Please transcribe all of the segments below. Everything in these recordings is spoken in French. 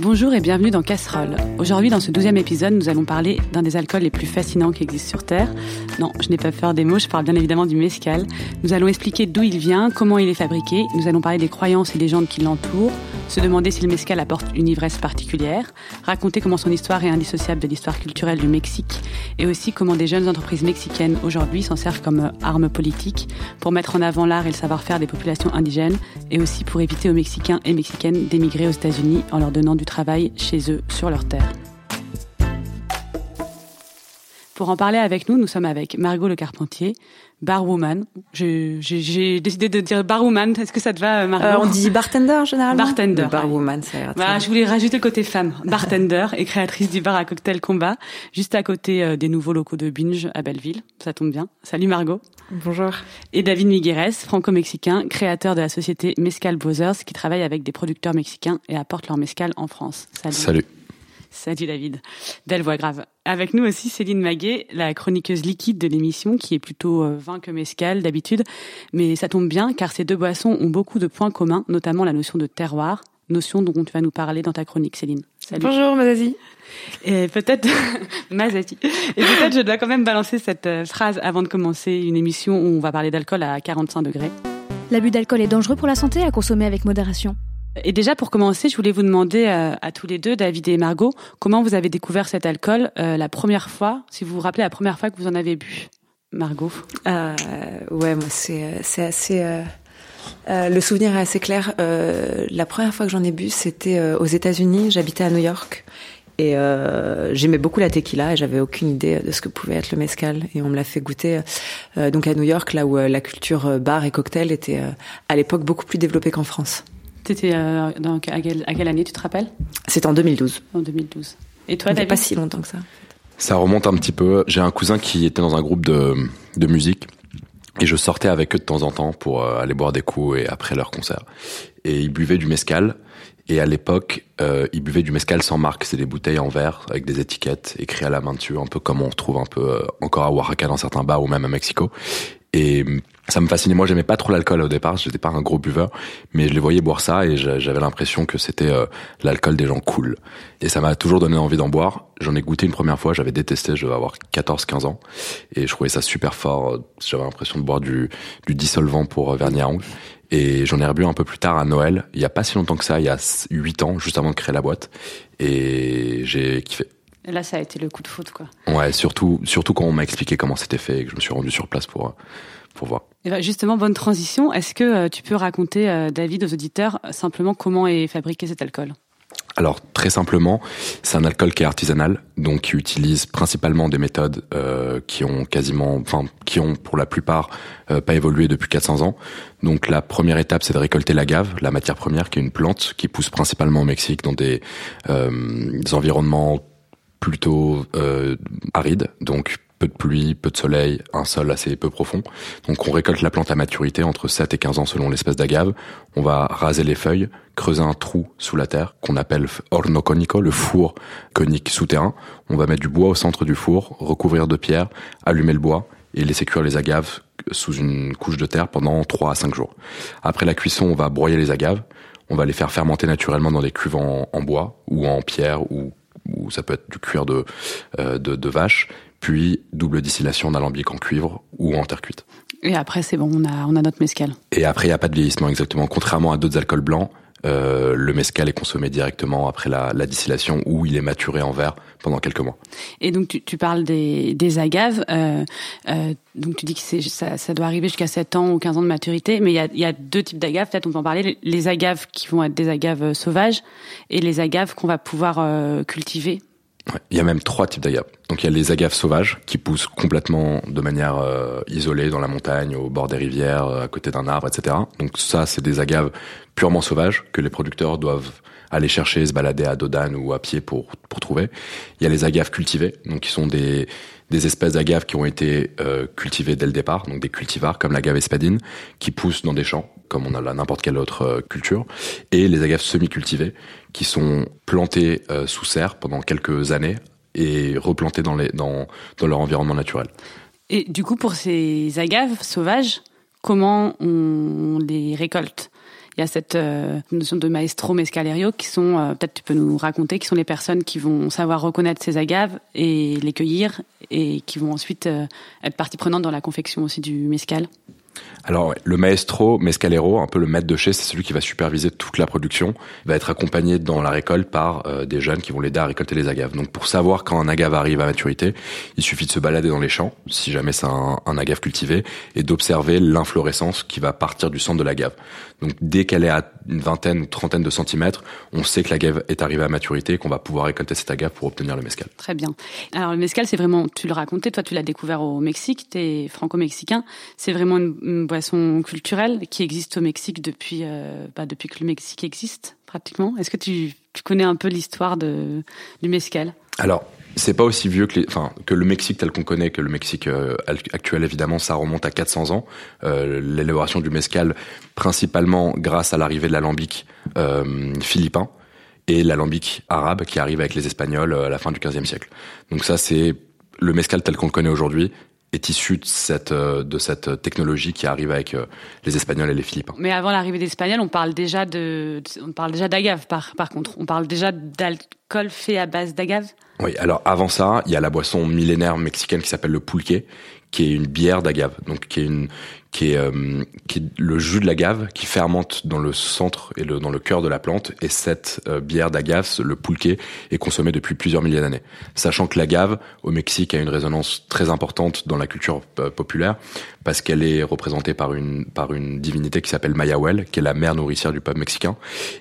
Bonjour et bienvenue dans Casserole. Aujourd'hui, dans ce douzième épisode, nous allons parler d'un des alcools les plus fascinants qui existent sur Terre. Non, je n'ai pas peur des mots, je parle bien évidemment du mescal. Nous allons expliquer d'où il vient, comment il est fabriqué, nous allons parler des croyances et légendes qui l'entourent, se demander si le mescal apporte une ivresse particulière, raconter comment son histoire est indissociable de l'histoire culturelle du Mexique, et aussi comment des jeunes entreprises mexicaines aujourd'hui s'en servent comme arme politique pour mettre en avant l'art et le savoir-faire des populations indigènes, et aussi pour éviter aux Mexicains et Mexicaines d'émigrer aux États-Unis en leur donnant du travail chez eux, sur leur terre. Pour en parler avec nous, nous sommes avec Margot Le Carpentier, barwoman. J'ai décidé de dire barwoman. Est-ce que ça te va, Margot euh, On dit bartender généralement. Bartender. barwoman, ça ira. Voilà, je voulais rajouter le côté femme. Bartender et créatrice du bar à cocktail Combat, juste à côté euh, des nouveaux locaux de Binge à Belleville. Ça tombe bien. Salut Margot. Bonjour. Et David Migueres, franco-mexicain, créateur de la société Mescal Brothers, qui travaille avec des producteurs mexicains et apporte leur mescal en France. Salut. Salut. Salut David. Belle voix grave. Avec nous aussi Céline Maguet, la chroniqueuse liquide de l'émission, qui est plutôt euh, vin que mescal d'habitude. Mais ça tombe bien car ces deux boissons ont beaucoup de points communs, notamment la notion de terroir, notion dont tu vas nous parler dans ta chronique, Céline. Salut. Bonjour Mazazi. Et peut-être Mazazi. Et peut-être je dois quand même balancer cette euh, phrase avant de commencer une émission où on va parler d'alcool à 45 degrés. L'abus d'alcool est dangereux pour la santé à consommer avec modération. Et déjà, pour commencer, je voulais vous demander euh, à, tous les deux, David et Margot, comment vous avez découvert cet alcool euh, la première fois, si vous vous rappelez la première fois que vous en avez bu. Margot? Euh, Ouais, moi, c'est, c'est assez... le souvenir est assez clair. la première fois que j'en ai bu, c'était aux États-Unis. J'habitais à New York. Et j'aimais beaucoup la tequila et j'avais aucune idée de ce que pouvait être le mezcal. Et on me l'a fait goûter donc à New York, là où la culture bar et cocktail était à l'époque beaucoup plus développée qu'en France. C'était euh, à, quelle, année, tu te rappelles? C'était en 2012. En 2012. Et toi, David? pas si longtemps que ça. Ça remonte un petit peu. J'ai un cousin qui était dans un groupe de, de musique. Et je sortais avec eux de temps en temps pour euh, aller boire des coups et après leur concert. Et ils buvaient du mescal. Et à l'époque, euh, ils buvaient du mescal sans marque. C'est des bouteilles en verre avec des étiquettes écrites à la main dessus, un peu comme on retrouve un peu euh, encore à Oaxaca dans certains bars ou même à Mexico. Et ça me fascinait. Moi, j'aimais pas trop l'alcool au départ. J'étais pas un gros buveur, mais je les voyais boire ça et j'avais l'impression que c'était euh, l'alcool des gens cool. Et ça m'a toujours donné envie d'en boire. J'en ai goûté une première fois. J'avais détesté. Je devais avoir 14-15 ans et je trouvais ça super fort. J'avais l'impression de boire du, du dissolvant pour euh, vernis à ongles. Et j'en ai rebu un peu plus tard à Noël. Il y a pas si longtemps que ça. Il y a 8 ans, juste avant de créer la boîte. Et j'ai kiffé. Et là, ça a été le coup de foot, quoi. Ouais, surtout, surtout quand on m'a expliqué comment c'était fait et que je me suis rendu sur place pour, pour voir. Et ben, justement, bonne transition. Est-ce que euh, tu peux raconter, euh, David, aux auditeurs, simplement comment est fabriqué cet alcool? Alors très simplement, c'est un alcool qui est artisanal, donc qui utilise principalement des méthodes euh, qui ont quasiment, enfin qui ont pour la plupart pas évolué depuis 400 ans. Donc la première étape, c'est de récolter l'agave, la matière première, qui est une plante qui pousse principalement au Mexique dans des, des environnements plutôt arides, donc peu de pluie, peu de soleil, un sol assez peu profond. Donc on récolte la plante à maturité entre 7 et 15 ans selon l'espèce d'agave. On va raser les feuilles, creuser un trou sous la terre qu'on appelle horno conico, le four conique souterrain. On va mettre du bois au centre du four, recouvrir de pierre, allumer le bois et laisser cuire les agaves sous une couche de terre pendant 3 à 5 jours. Après la cuisson, on va broyer les agaves. On va les faire fermenter naturellement dans des cuves en, bois ou en pierre ou, ou ça peut être du cuir de, euh, de, de vache puis double distillation d'alambic en cuivre ou en terre cuite. Et après, c'est bon, on a, on a notre mescal. Et après, il n'y a pas de vieillissement exactement. Contrairement à d'autres alcools blancs, euh, le mescal est consommé directement après la, la, distillation ou il est maturé en verre pendant quelques mois. Et donc tu, tu parles des, des agaves, euh, euh, donc tu dis que ça, ça doit arriver jusqu'à 7 ans ou 15 ans de maturité, mais il y a, y a deux types d'agaves, peut-être on peut en parler, les agaves qui vont être des agaves sauvages et les agaves qu'on va pouvoir euh, il y a même trois types d'agaves. Donc il y a les agaves sauvages qui poussent complètement de manière euh, isolée dans la montagne, au bord des rivières, euh, à côté d'un arbre, etc. Donc ça, c'est des agaves purement sauvages que les producteurs doivent aller chercher, se balader à Dodane ou à pied pour, pour trouver. Il y a les agaves cultivées, donc qui sont des, des espèces d'agaves qui ont été euh, cultivées dès le départ, donc des cultivars comme l'agave espadine, qui poussent dans des champs, comme on a n'importe quelle autre euh, culture, et les agaves semi-cultivées, qui sont plantées euh, sous serre pendant quelques années et replantées dans, les, dans, leur environnement naturel. Et du coup, pour ces agaves sauvages, comment on les récolte? Il y a cette notion de maestro mescalerio qui sont, peut-être tu peux nous raconter, qui sont les personnes qui vont savoir reconnaître ces agaves et les cueillir et qui vont ensuite être partie prenante dans la confection aussi du mescal? Alors le maestro mescalero, un peu le maître de chez, c'est celui qui va superviser toute la production, va être accompagné dans la récolte par euh, des jeunes qui vont l'aider à récolter les agaves. Donc pour savoir quand un agave arrive à maturité, il suffit de se balader dans les champs, si jamais c'est un, un, agave cultivé, et d'observer l'inflorescence qui va partir du centre de l'agave. Donc dès qu'elle est à une vingtaine ou trentaine de centimètres, on sait que l'agave est arrivée à maturité et qu'on va pouvoir récolter cette agave pour obtenir le mescal. Très bien. Alors le mescal, c'est vraiment, tu le racontais, toi tu l'as découvert au Mexique, tu es franco-mexicain, c'est vraiment une, boisson culturelle qui existe au Mexique depuis, euh, bah, depuis que le Mexique existe pratiquement. Est-ce que tu, tu connais un peu l'histoire de, du mescal Alors, c'est pas aussi vieux que, enfin, que le Mexique tel qu'on connaît, que le Mexique euh, actuel évidemment, ça remonte à 400 ans. Euh, L'élaboration du mescal, principalement grâce à l'arrivée de l'alambic philippin et l'alambic arabe qui arrive avec les Espagnols à la fin du 15e siècle. Donc ça, c'est le mescal tel qu'on le connaît aujourd'hui est issu de cette euh, de cette technologie qui arrive avec les Espagnols et les Philippins. Mais avant l'arrivée des Espagnols, on parle déjà de on parle déjà d'agave par par contre, on parle déjà d'alcool fait à base d'agave? Oui, alors avant ça, il y a la boisson millénaire mexicaine qui s'appelle le pulque, qui est une bière d'agave, donc qui est une qui est, euh, qui est le jus de l'agave qui fermente dans le centre et le, dans le cœur de la plante. Et cette euh, bière d'agave, le pulque, est consommée depuis plusieurs milliers d'années. Sachant que l'agave, au Mexique, a une résonance très importante dans la culture euh, populaire parce qu'elle est représentée par une, par une divinité qui s'appelle Mayahuel, qui est la mère nourricière du peuple mexicain,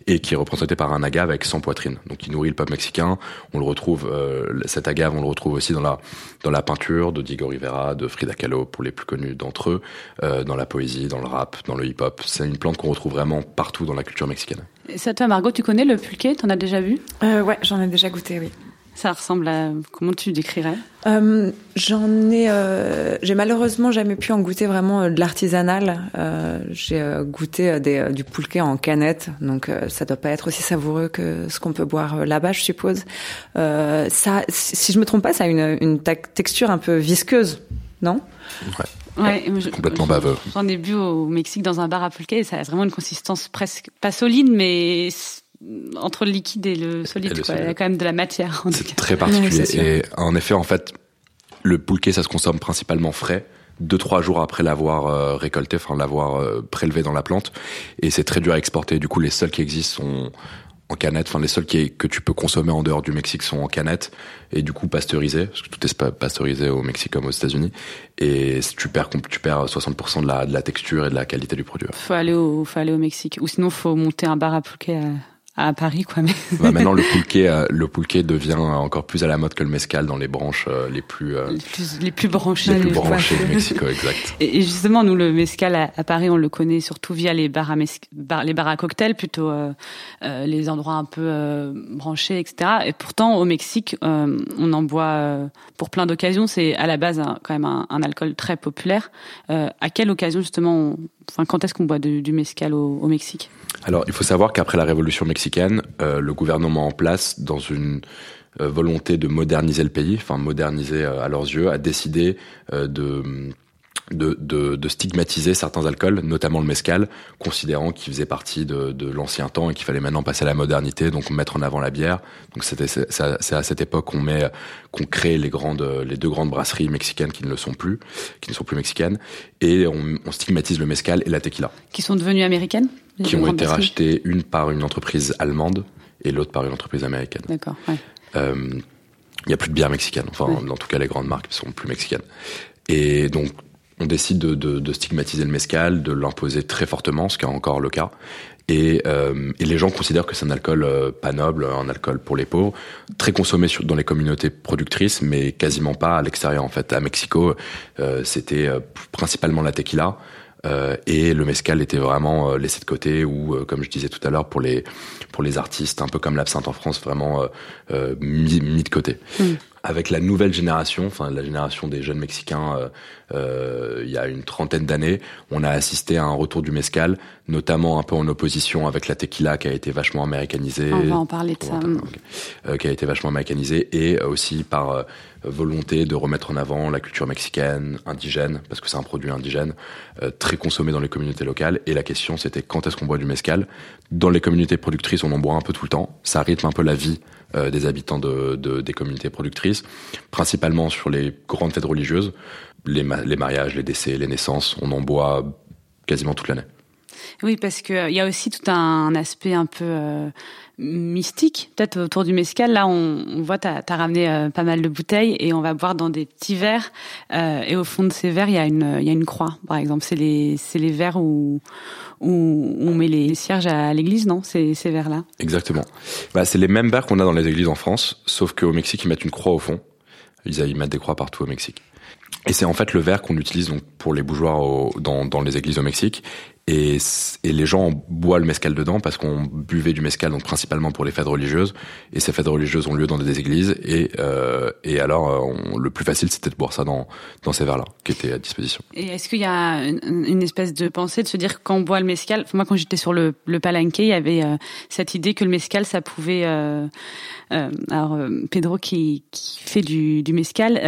et qui est représentée par un agave avec 100 poitrines. Donc il nourrit le peuple mexicain. On le retrouve, euh, cet agave, on le retrouve aussi dans la, dans la peinture de Diego Rivera, de Frida Kahlo, pour les plus connus d'entre eux, euh, dans la poésie, dans le rap, dans le hip-hop. C'est une plante qu'on retrouve vraiment partout dans la culture mexicaine. Et ça, toi, Margot, tu connais le pulque T'en as déjà vu? Euh, Ouais, j'en ai déjà goûté, oui. Ça ressemble à comment tu décrirais? Euh, J'en ai, euh, j'ai malheureusement jamais pu en goûter vraiment euh, de l'artisanal. Euh, j'ai euh, goûté des, du poulquet en canette, donc ça doit pas être aussi savoureux que ce qu'on peut boire là-bas, je suppose. ça, si je me trompe pas, ça a une, une texture un peu visqueuse, non Ouais. Ouais, complètement baveux. J'en ai bu au Mexique dans un bar à pulque ça a vraiment une consistance presque pas solide, mais entre le liquide et le solide. Il y a quand même de la matière. C'est très particulier. et en effet, en fait, le poulquet, ça se consomme principalement frais deux trois jours après l'avoir euh, récolté, enfin l'avoir euh, prélevé dans la plante, et c'est très dur à exporter. Du coup, les seuls qui existent sont en canette. Enfin, les seuls qui, que tu peux consommer en dehors du Mexique sont en canette et du coup pasteurisés, parce que tout est pasteurisé au Mexique comme aux États-Unis. Et tu perds, tu perds 60% de la, de la texture et de la qualité du produit. Faut aller au, faut aller au Mexique, ou sinon faut monter un bar à poulquet à Paris, quoi. Mais bah, maintenant, le poulquet, euh, le poulquet devient encore plus à la mode que le mescal dans les branches euh, les plus, euh, les plus les plus branchées, les plus branchées du Mexico, exact. Et, justement, nous, le mescal à, Paris, on le connaît surtout via les bars à bar, les bars à cocktails, plutôt les endroits un peu branchés, etc. Et pourtant, au Mexique, on en boit pour plein d'occasions. C'est à la base quand même un, un, alcool très populaire. à quelle occasion justement on, Enfin, quand est-ce qu'on boit du, du mescal au, au, Mexique? Alors, il faut savoir qu'après la Révolution mexicaine, euh, le gouvernement en place, dans une euh, volonté de moderniser le pays, enfin moderniser euh, à leurs yeux, a décidé de de, de, de, stigmatiser certains alcools, notamment le mescal, considérant qu'il faisait partie de, de l'ancien temps et qu'il fallait maintenant passer à la modernité, donc mettre en avant la bière. Donc c'est à cette époque qu'on met qu'on crée les grandes les deux grandes brasseries mexicaines qui ne le sont plus, qui ne sont plus mexicaines, et on, on stigmatise le mescal et la tequila. Qui sont devenues américaines Qui ont été rachetées une par une entreprise allemande et l'autre par une entreprise américaine. D'accord. Ouais. Euh, il y a plus de bière mexicaine. Enfin, ouais. en tout cas, les grandes marques sont plus mexicaines. Et donc, on décide de, de, de, stigmatiser le mescal, de l'imposer très fortement, ce qui est encore le cas. Et, euh, et les gens considèrent que c'est un alcool euh, pas noble, un alcool pour les pauvres, très consommé sur, dans les communautés productrices, mais quasiment pas à l'extérieur. En fait, à Mexico, euh, c'était euh, principalement la tequila. Euh, et le mescal était vraiment euh, laissé de côté ou comme je disais tout à l'heure pour les pour les artistes un peu comme l'absinthe en France vraiment mis, mis, de côté mm. Avec la nouvelle génération enfin la génération des jeunes mexicains il y a une trentaine d'années on a assisté à un retour du mescal notamment un peu en opposition avec la tequila qui a été vachement américanisée on va en parler de ça okay. qui a été vachement américanisée et aussi par volonté de remettre en avant la culture mexicaine, indigène, parce que c'est un produit indigène, très consommé dans les communautés locales. Et la question, c'était quand est-ce qu'on boit du mezcal? Dans les communautés productrices, on en boit un peu tout le temps. Ça rythme un peu la vie des habitants de, de, des communautés productrices, principalement sur les grandes fêtes religieuses, les, les mariages, les décès, les naissances, on en boit quasiment toute l'année. Oui, parce que il y a aussi tout un aspect un peu euh, mystique, peut-être autour du mescal. Là, on, on voit, tu as, ramené euh, pas mal de bouteilles et on va boire dans des petits verres. Euh, et au fond de ces verres, il y a une, y a une croix, par exemple. C'est les, les verres où, on met les cierges à l'église, non Ces, verres-là? Exactement. Bah, c'est les mêmes verres qu'on a dans les églises en France, sauf qu'au Mexique, ils mettent une croix au fond. Ils, ils mettent des croix partout au Mexique. Et c'est en fait le verre qu'on utilise donc pour les bougeoirs dans les églises au Mexique. Et, et, les gens boivent le mescal dedans parce qu'on buvait du mescal donc principalement pour les fêtes religieuses. Et ces fêtes religieuses ont lieu dans des églises. Et euh, et alors on, le plus facile c'était de boire ça dans dans ces verres là qui étaient à disposition. Et est-ce qu'il y a une, une, espèce de pensée de se dire quand on boit le mescal moi quand j'étais sur le le palenque il y avait euh, cette idée que le mescal ça pouvait euh, euh alors Pedro qui qui fait du du mescal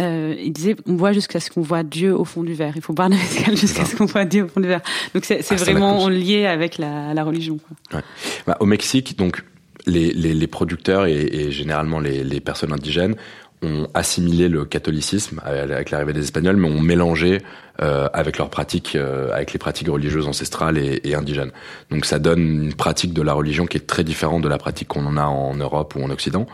il disait on boit jusqu'à ce qu'on voit Dieu au fond du verre. Il faut boire le mescal jusqu'à ce qu'on voit Dieu au fond du verre. Donc c'est c'est ah, vraiment lié avec la, la religion. Quoi. Ouais. Bah, au Mexique, donc les, les, les producteurs et, et généralement les, les, personnes indigènes ont assimilé le catholicisme avec l'arrivée des Espagnols, mais ont mélangé euh, avec leurs pratiques, euh, avec les pratiques religieuses ancestrales et, et, indigènes. Donc ça donne une pratique de la religion qui est très différente de la pratique qu'on en a en Europe ou en Occident,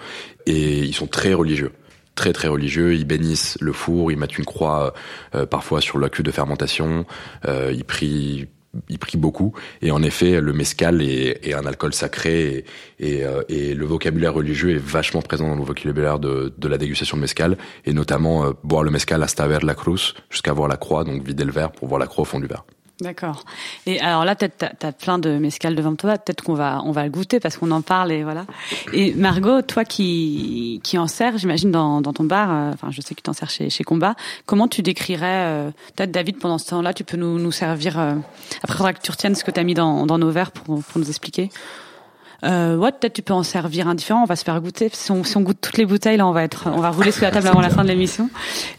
et ils sont très religieux très très religieux. Ils bénissent le four, ils mettent une croix euh, parfois sur le cul de fermentation, euh, ils prient il prie beaucoup. Et en effet, le mescal est, est un alcool sacré et, et, euh, et, le vocabulaire religieux est vachement présent dans le vocabulaire de, de la dégustation de mescal, et notamment euh, boire le mescal hasta ver la cruz, jusqu'à voir la croix, donc vider le verre pour voir la croix au fond du verre. D'accord. Et alors là, peut-être t'as as plein de mescal devant toi. Peut-être qu'on va on va le goûter parce qu'on en parle et voilà. Et Margot, toi qui qui en sers, j'imagine dans, dans ton bar. Euh, enfin, je sais que tu en sers chez chez Combat. Comment tu décrirais euh, peut-être David pendant ce temps-là Tu peux nous nous servir. Euh, après, que tu retiennes ce que tu as mis dans dans nos verres pour pour nous expliquer. Euh, ouais, peut-être tu peux en servir un différent. On va se faire goûter. Si on, si on goûte toutes les bouteilles, là, on va être, on va rouler sous la table avant la fin de l'émission.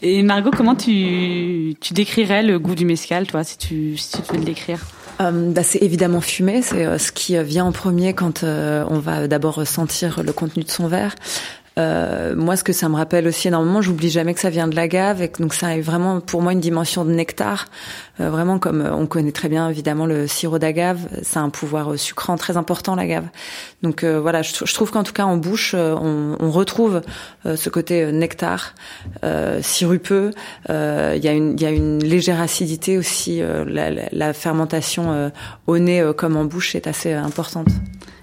Et Margot, comment tu, tu décrirais le goût du mescal, toi, si tu, si tu veux le décrire? Euh, bah, c'est évidemment fumé, c'est euh, ce qui vient en premier quand euh, on va d'abord sentir le contenu de son verre. Euh, moi, ce que ça me rappelle aussi énormément, j'oublie jamais que ça vient de l'agave, et que, donc ça a vraiment pour moi une dimension de nectar. Euh, vraiment, comme on connaît très bien évidemment le sirop d'agave, ça a un pouvoir sucrant très important l'agave. Donc euh, voilà, je, trouve qu'en tout cas en bouche, euh, on, on retrouve euh, ce côté nectar, sirupeux. Il y a une il y a une légère acidité aussi. La, la, la, fermentation au nez comme en bouche est assez importante.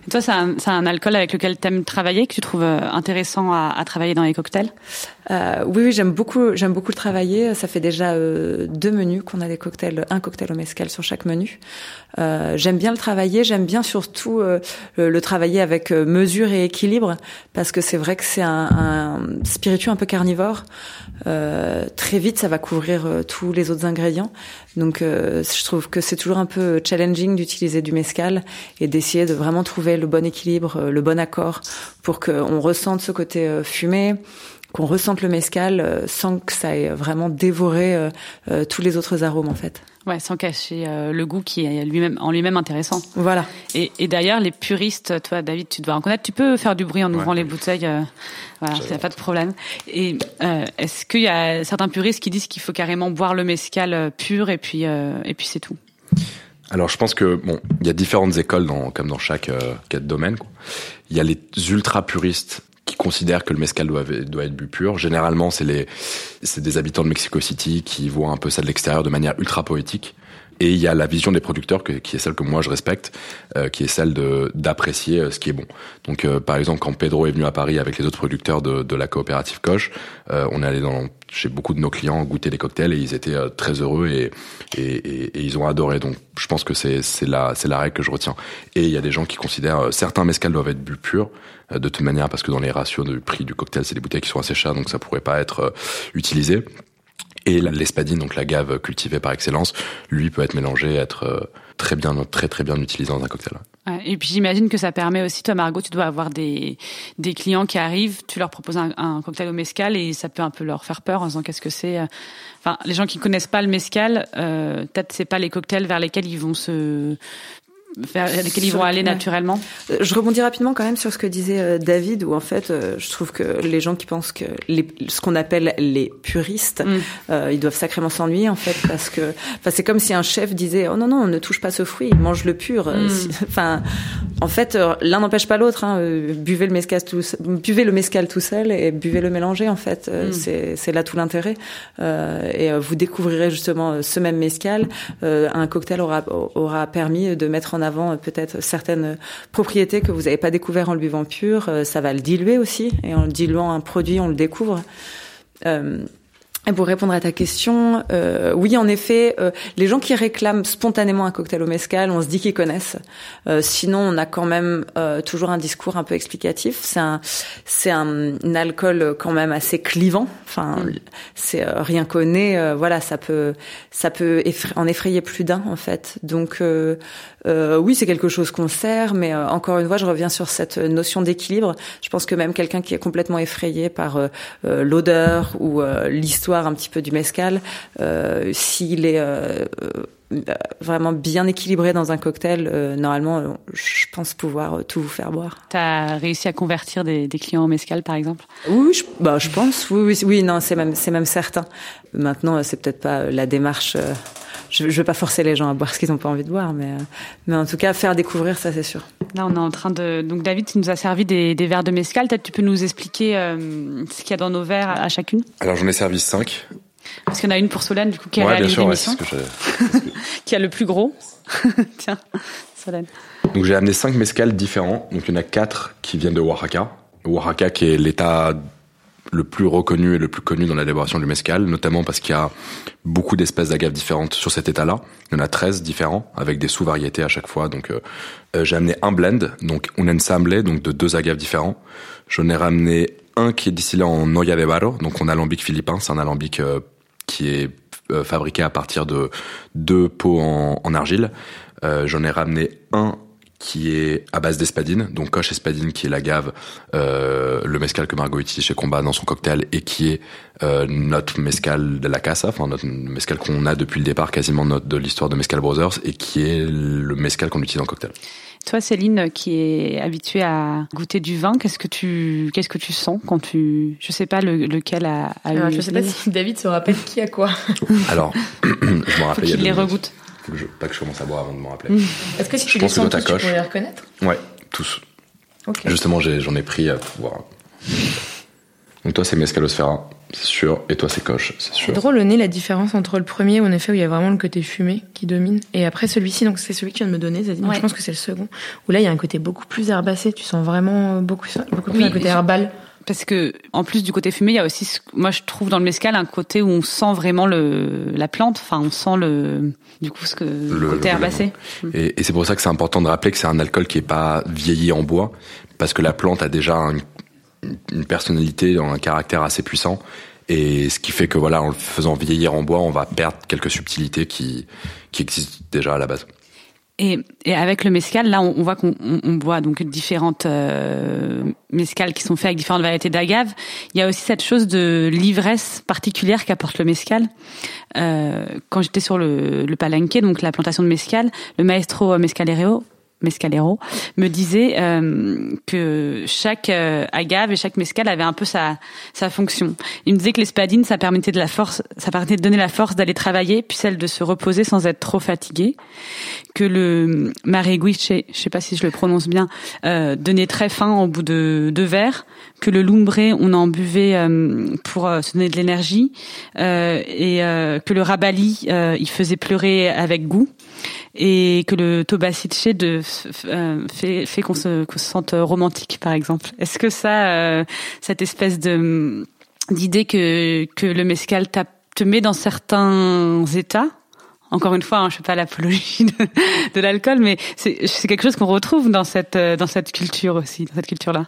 Toi, c'est un, alcool avec lequel tu aimes travailler, que tu trouves intéressant à, travailler dans les cocktails? Euh, Oui, j'aime beaucoup, beaucoup le travailler. Ça fait déjà euh, deux menus qu'on a des cocktails, un cocktail au mescal sur chaque menu. Euh, j'aime bien le travailler. J'aime bien surtout euh, le, le, travailler avec euh, mesure et équilibre, parce que c'est vrai que c'est un, un, spiritueux un peu carnivore. très vite, ça va couvrir tous les autres ingrédients. Donc, je trouve que c'est toujours un peu challenging d'utiliser du mescal et d'essayer de vraiment trouver le bon équilibre, le bon accord pour qu'on ressente ce côté fumé, qu'on ressente le mescal euh, sans que ça ait vraiment dévoré euh, euh, tous les autres arômes en fait. Ouais, sans cacher le goût qui est lui-même en lui-même intéressant. Voilà. Et, et d'ailleurs, les puristes, toi, David, tu dois en connaître. Tu peux faire du bruit en ouvrant ouais. les bouteilles. voilà, il n'y a pas de problème. Et est-ce qu'il y a certains puristes qui disent qu'il faut carrément boire le mescal pur et puis et puis c'est tout? Alors je pense que bon, il y a différentes écoles dans, comme dans chaque, euh, domaine. Il y a les ultra puristes qui considèrent que le mescal doit, doit être bu pur. Généralement, c'est les, c'est des habitants de Mexico City qui voient un peu ça de l'extérieur de manière ultra poétique. Et il y a la vision des producteurs qui est celle que moi je respecte, euh, qui est celle de d'apprécier euh, ce qui est bon. Donc euh, par exemple quand Pedro est venu à Paris avec les autres producteurs de, de la coopérative Coche, euh, on est allé dans chez beaucoup de nos clients goûter des cocktails et ils étaient euh, très heureux et, et, et, ils ont adoré. Donc je pense que c'est c'est la c'est la règle que je retiens. Et il y a des gens qui considèrent certains mescals doivent être bu purs de toute manière parce que dans les ratios de prix du cocktail c'est des bouteilles qui sont assez chères donc ça pourrait pas être utilisé. Et l'espadine, donc la gave cultivée par excellence, lui peut être mélangé, être euh, très bien, très très bien utilisé dans un cocktail. Et puis j'imagine que ça permet aussi, toi Margot, tu dois avoir des, des clients qui arrivent, tu leur proposes un, cocktail au mescal et ça peut un peu leur faire peur en disant qu'est-ce que c'est. euh. Enfin, les gens qui connaissent pas le mescal, euh, peut-être c'est pas les cocktails vers lesquels ils vont se vers lesquels ils vont Sur- aller naturellement. Euh, Je rebondis rapidement quand même sur ce que disait euh, David, où en fait, euh, je trouve que les gens qui pensent que les, ce qu'on appelle les puristes, Mm. euh, ils doivent sacrément s'ennuyer en fait, parce que, enfin, c'est comme si un chef disait, oh non non, on ne touche pas ce fruit, mange le pur. Mm. Enfin, en fait, l'un n'empêche pas l'autre. Hein. Buvez le mescal tout, buvez le mescal tout seul et buvez le mélangé. En fait, Mm. c'est c'est là tout l'intérêt. Euh, et vous découvrirez justement ce même mescal. Euh, un cocktail aura aura permis de mettre en avant euh, peut-être certaines propriétés que vous n'avez pas découvert en le buvant pur. Euh, ça va le diluer aussi, et en diluant un produit, on le découvre. Euh, pour répondre à ta question, euh, oui, en effet, euh, les gens qui réclament spontanément un cocktail au mescal, on se dit qu'ils connaissent. Euh, sinon, on a quand même euh, toujours un discours un peu explicatif. C'est un, c'est un, un alcool quand même assez clivant. Enfin, c'est euh, rien qu'on euh, voilà, ça peut, ça peut effra- en effrayer plus d'un en fait. Donc, euh, euh, oui, c'est quelque chose qu'on sert, mais encore une fois, je reviens sur cette notion d'équilibre. Je pense que même quelqu'un qui est complètement effrayé par l'odeur ou euh, l'histoire un petit peu du mescal, euh, s'il est euh, euh, vraiment bien équilibré dans un cocktail, euh, normalement, je pense pouvoir tout vous faire boire. Tu as réussi à convertir des, des clients au mescal, par exemple? Oui, je, bah, je pense. Oui, oui, oui non, c'est même, c'est même certain. Maintenant, c'est peut-être pas la démarche. euh, je, je veux pas forcer les gens à boire ce qu'ils n'ont pas envie de boire, mais, mais en tout cas, faire découvrir, ça, c'est sûr. Là, on est en train de. Donc, David, tu nous as servi des, des verres de mescal. Peut-être tu peux nous expliquer euh, ce qu'il y a dans nos verres à, à chacune Alors j'en ai servi 5. Parce qu'il y en a une pour Solène, du coup, qui a Ouais, bien réalisé sûr, ouais, ce que j'ai. qui a le plus gros. Tiens, Solène. Donc j'ai amené cinq mescales différents. Donc il y en a quatre qui viennent de Oaxaca. Oaxaca qui est l'état le plus reconnu et le plus connu dans l'élaboration du mescal, notamment parce qu'il y a beaucoup d'espèces d'agaves différentes sur cet état-là. Il y en a 13 différents, avec des sous-variétés à chaque fois. Donc euh, euh, j'ai amené un blend, donc un ensemble, donc de deux agaves différents. J'en ai ramené un qui est distillé en Noya de Barro, donc en alambic philippin. C'est un alambic euh, qui est fabriqué à partir de deux pots en, argile. J'en ai ramené un qui est à base d'espadine, donc coche espadine qui est la gave, euh, le mescal que Margot utilise chez Combat dans son cocktail et qui est euh, notre mescal de la casa, enfin notre mescal qu'on a depuis le départ quasiment notre, de l'histoire de Mescal Brothers et qui est le mescal qu'on utilise en cocktail. Toi, Céline, qui est habituée à goûter du vin, qu'est-ce que tu, qu'est-ce que tu sens quand tu, je sais pas le- lequel a, a Alors, eu. je sais pas si David se rappelle qui a quoi. Alors, je me Faut rappelle. il y a qu'il les regoute. Faut que je, pas que je commence à boire avant de m'en rappeler. Est-ce que si Je tu les pense que sens tous, tu pourrais les reconnaître Ouais, tous. Justement, j'ai- j'en ai, pris à pouvoir. Donc toi, c'est Mescalosfera, c'est sûr, et toi, c'est Coche, c'est C'est sûr. drôle le nez, la différence entre le premier, en effet, où il y a vraiment le côté fumé qui domine, et après celui-ci, donc c'est celui que tu viens de me donner, Ouais. je pense que c'est le second, où là il y a un côté beaucoup plus herbacé, tu sens vraiment beaucoup, beaucoup plus Oui, un côté herbal. Parce que, en plus du côté fumé, il y a aussi, ce- moi je trouve dans le mescal un côté où on sent vraiment le, la plante, enfin on sent le, du coup ce que, le, Le- côté herbacé. Et, et c'est pour ça que c'est important de rappeler que c'est un alcool qui est pas vieilli en bois, parce que la plante a déjà un- une personnalité, un caractère assez puissant, et ce qui fait que voilà, en le faisant vieillir en bois, on va perdre quelques subtilités qui qui existent déjà à la base. Et, et avec le mescal, là, on, on voit qu'on on, boit donc différentes euh, mescales qui sont faits avec différentes variétés d'agave. Il y a aussi cette chose de l'ivresse particulière qu'apporte le mescal. Euh, quand j'étais sur le, le palenque, donc la plantation de mescal, le maestro mescalero Mescalero me disait euh, que chaque euh, agave et chaque mescal avait un peu sa sa fonction. Il me disait que l'espadine ça permettait de la force, ça permettait de donner la force d'aller travailler, puis celle de se reposer sans être trop fatigué. Que le mariguiche, je sais pas si je le prononce bien, euh, donnait très faim au bout de deux verres. Que le lumbré on en buvait euh, pour euh, se donner de l'énergie. Euh, et euh, que le rabali euh, il faisait pleurer avec goût. Et que le Tobasiche de fait, fait qu'on se, qu'on se sente romantique, par exemple. Est-ce que ça, cette espèce de d'idée que que le mescal t'a- te met dans certains états, encore une fois, hein, je fais pas l'apologie de, l'alcool, mais c'est quelque chose qu'on retrouve dans cette dans cette culture aussi, dans cette culture-là.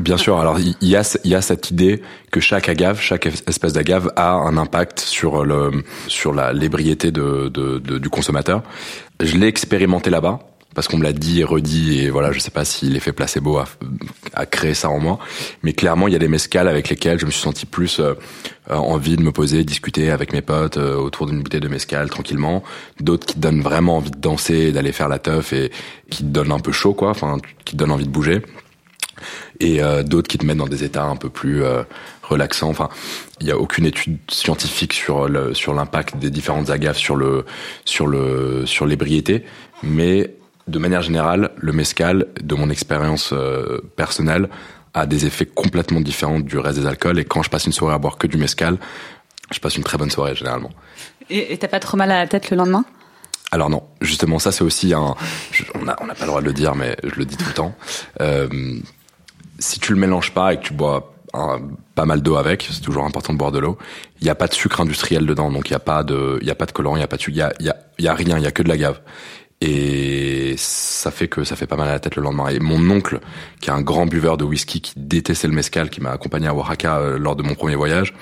Bien sûr. Alors il y a cette idée que chaque agave, chaque espèce d'agave a un impact sur le sur l'ébriété du consommateur. Je l'ai expérimenté là-bas parce qu'on me l'a dit et redit et voilà, je sais pas si l'effet placebo a, a créé ça en moi, mais clairement il y a des mescales avec lesquels je me suis senti plus euh, envie de me poser, discuter avec mes potes euh, autour d'une bouteille de mescal tranquillement, d'autres qui te donnent vraiment envie de danser, d'aller faire la teuf et qui te donnent un peu chaud quoi, enfin qui te donnent envie de bouger et euh, d'autres qui te mettent dans des états un peu plus relaxants. Enfin, il n'y a aucune étude scientifique sur le, sur l'impact des différentes agaves sur le sur le sur l'ébriété, mais de manière générale, le mescal, de mon expérience euh, personnelle, a des effets complètement différents du reste des alcools. Et quand je passe une soirée à boire que du mescal, je passe une très bonne soirée généralement. Et t'as pas trop mal à la tête le lendemain? Alors non, justement ça c'est aussi un, on n'a on a pas le droit de le dire mais je le dis tout le temps. Euh, si tu le mélanges pas et que tu bois pas mal d'eau avec, c'est toujours important de boire de l'eau. Il n'y a pas de sucre industriel dedans, donc il n'y a pas de, il y a pas de colorant, il y a pas de il y a, y, a, y a rien, il y a que de la gave et ça fait que ça fait pas mal à la tête le lendemain. Et mon oncle, qui est un grand buveur de whisky, qui détestait le mezcal, qui m'a accompagné à Oaxaca euh, lors de mon premier voyage,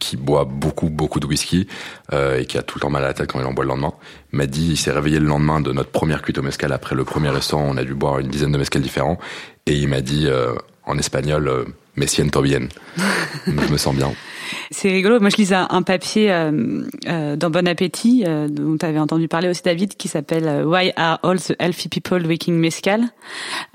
qui boit beaucoup beaucoup de whisky euh, et qui a tout le temps mal à la tête quand il en boit le lendemain, m'a dit il s'est réveillé le lendemain de notre première cuite au mezcal après le premier restaurant, on a dû boire une dizaine de mezcal différents et il m'a dit euh, en espagnol euh, me siento bien. je me sens bien. C'est rigolo. Moi, je lisais un papier euh, euh, dans Bon Appétit, euh, dont tu avais entendu parler aussi, David, qui s'appelle euh, Why are all the healthy people drinking mescal?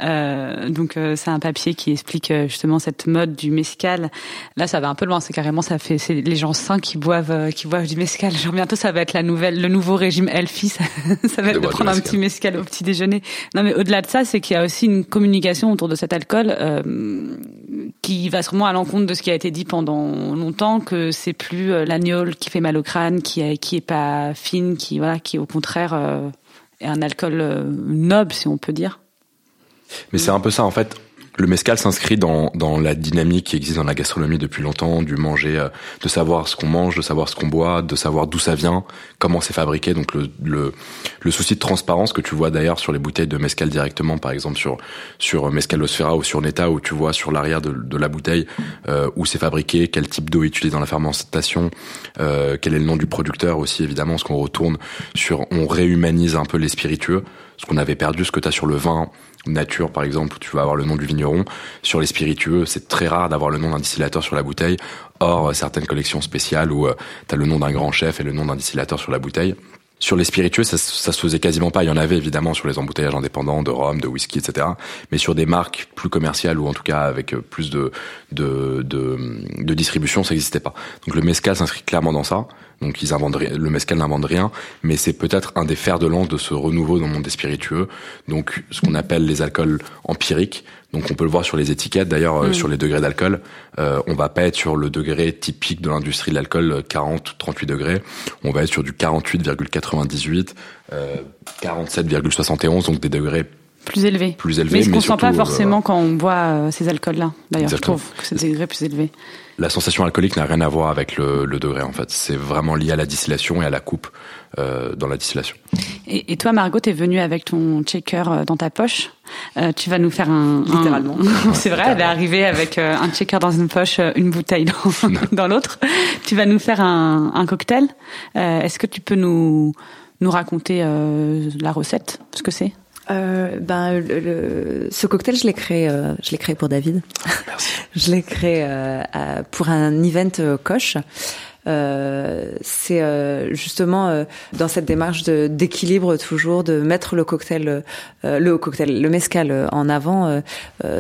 Euh, Donc, euh, c'est un papier qui explique justement cette mode du mescal. Là, ça va un peu loin. C'est carrément, ça fait, c'est les gens sains qui boivent, qui boivent du mescal. Genre bientôt, ça va être la nouvelle, le nouveau régime healthy. Ça, ça va être de, prendre un petit mescal au petit déjeuner. Non, mais au-delà de ça, c'est qu'il y a aussi une communication autour de cet alcool qui va sûrement à l'encontre de ce qui a été dit pendant longtemps que c'est plus euh, l'agnole qui fait mal au crâne, qui est, qui est pas fine, qui voilà, qui au contraire euh, est un alcool euh, noble si on peut dire. Mais c'est un peu ça en fait le mescal s'inscrit dans, dans la dynamique qui existe dans la gastronomie depuis longtemps, du manger, euh, de savoir ce qu'on mange, de savoir ce qu'on boit, de savoir d'où ça vient, comment c'est fabriqué. Donc le, le, le, souci de transparence que tu vois d'ailleurs sur les bouteilles de mescal directement, par exemple sur sur Mescalosfera ou sur Neta, où tu vois sur l'arrière de, de, la bouteille euh, où c'est fabriqué, quel type d'eau est utilisé dans la fermentation, euh, quel est le nom du producteur aussi évidemment, ce qu'on retourne sur, on réhumanise un peu les spiritueux, ce qu'on avait perdu, ce que tu as sur le vin nature par exemple où tu vas avoir le nom du vigneron. Sur les spiritueux, c'est très rare d'avoir le nom d'un distillateur sur la bouteille. Or, euh, certaines collections spéciales où euh, tu as le nom d'un grand chef et le nom d'un distillateur sur la bouteille. Sur les spiritueux, ça, se faisait quasiment pas. Il y en avait évidemment sur les embouteillages indépendants de rhum, de whisky, etc. Mais sur des marques plus commerciales ou en tout cas avec euh, plus de de, de, de distribution, ça n'existait pas. Donc le mezcal s'inscrit clairement dans ça. Donc ils inventent le mezcal n'invente rien, mais c'est peut-être un des fers de lance de ce renouveau dans le monde des spiritueux. Donc ce qu'on appelle les alcools empiriques. Donc on peut le voir sur les étiquettes. D'ailleurs euh, mm. sur les degrés d'alcool, euh, on va pas être sur le degré typique de l'industrie de l'alcool 40 ou 38 degrés. On va être sur du 48,98, euh, 47,71, donc des degrés plus élevés. Mais ce qu'on sent pas forcément quand on boit euh, ces alcools-là. D'ailleurs, je trouve que c'est des degrés plus élevés. La sensation alcoolique n'a rien à voir avec le, le degré en fait. C'est vraiment lié à la distillation et à la coupe euh, dans la distillation. Et, et toi, Margot, t'es venue avec ton checker euh, dans ta poche. Euh, tu vas nous faire un littéralement. c'est vrai, elle est arrivée avec euh, un checker dans une poche, une bouteille dans, dans l'autre. Tu vas nous faire un, un cocktail. Est-ce que tu peux nous nous raconter la recette, ce que c'est? Euh, ben, le, ce cocktail, je l'ai créé, euh, je l'ai créé pour David. Merci. je l'ai créé euh, pour un event euh, Coche. Euh, c'est euh, justement euh, dans cette démarche d'équilibre toujours de mettre le cocktail, le cocktail, le mezcal en avant,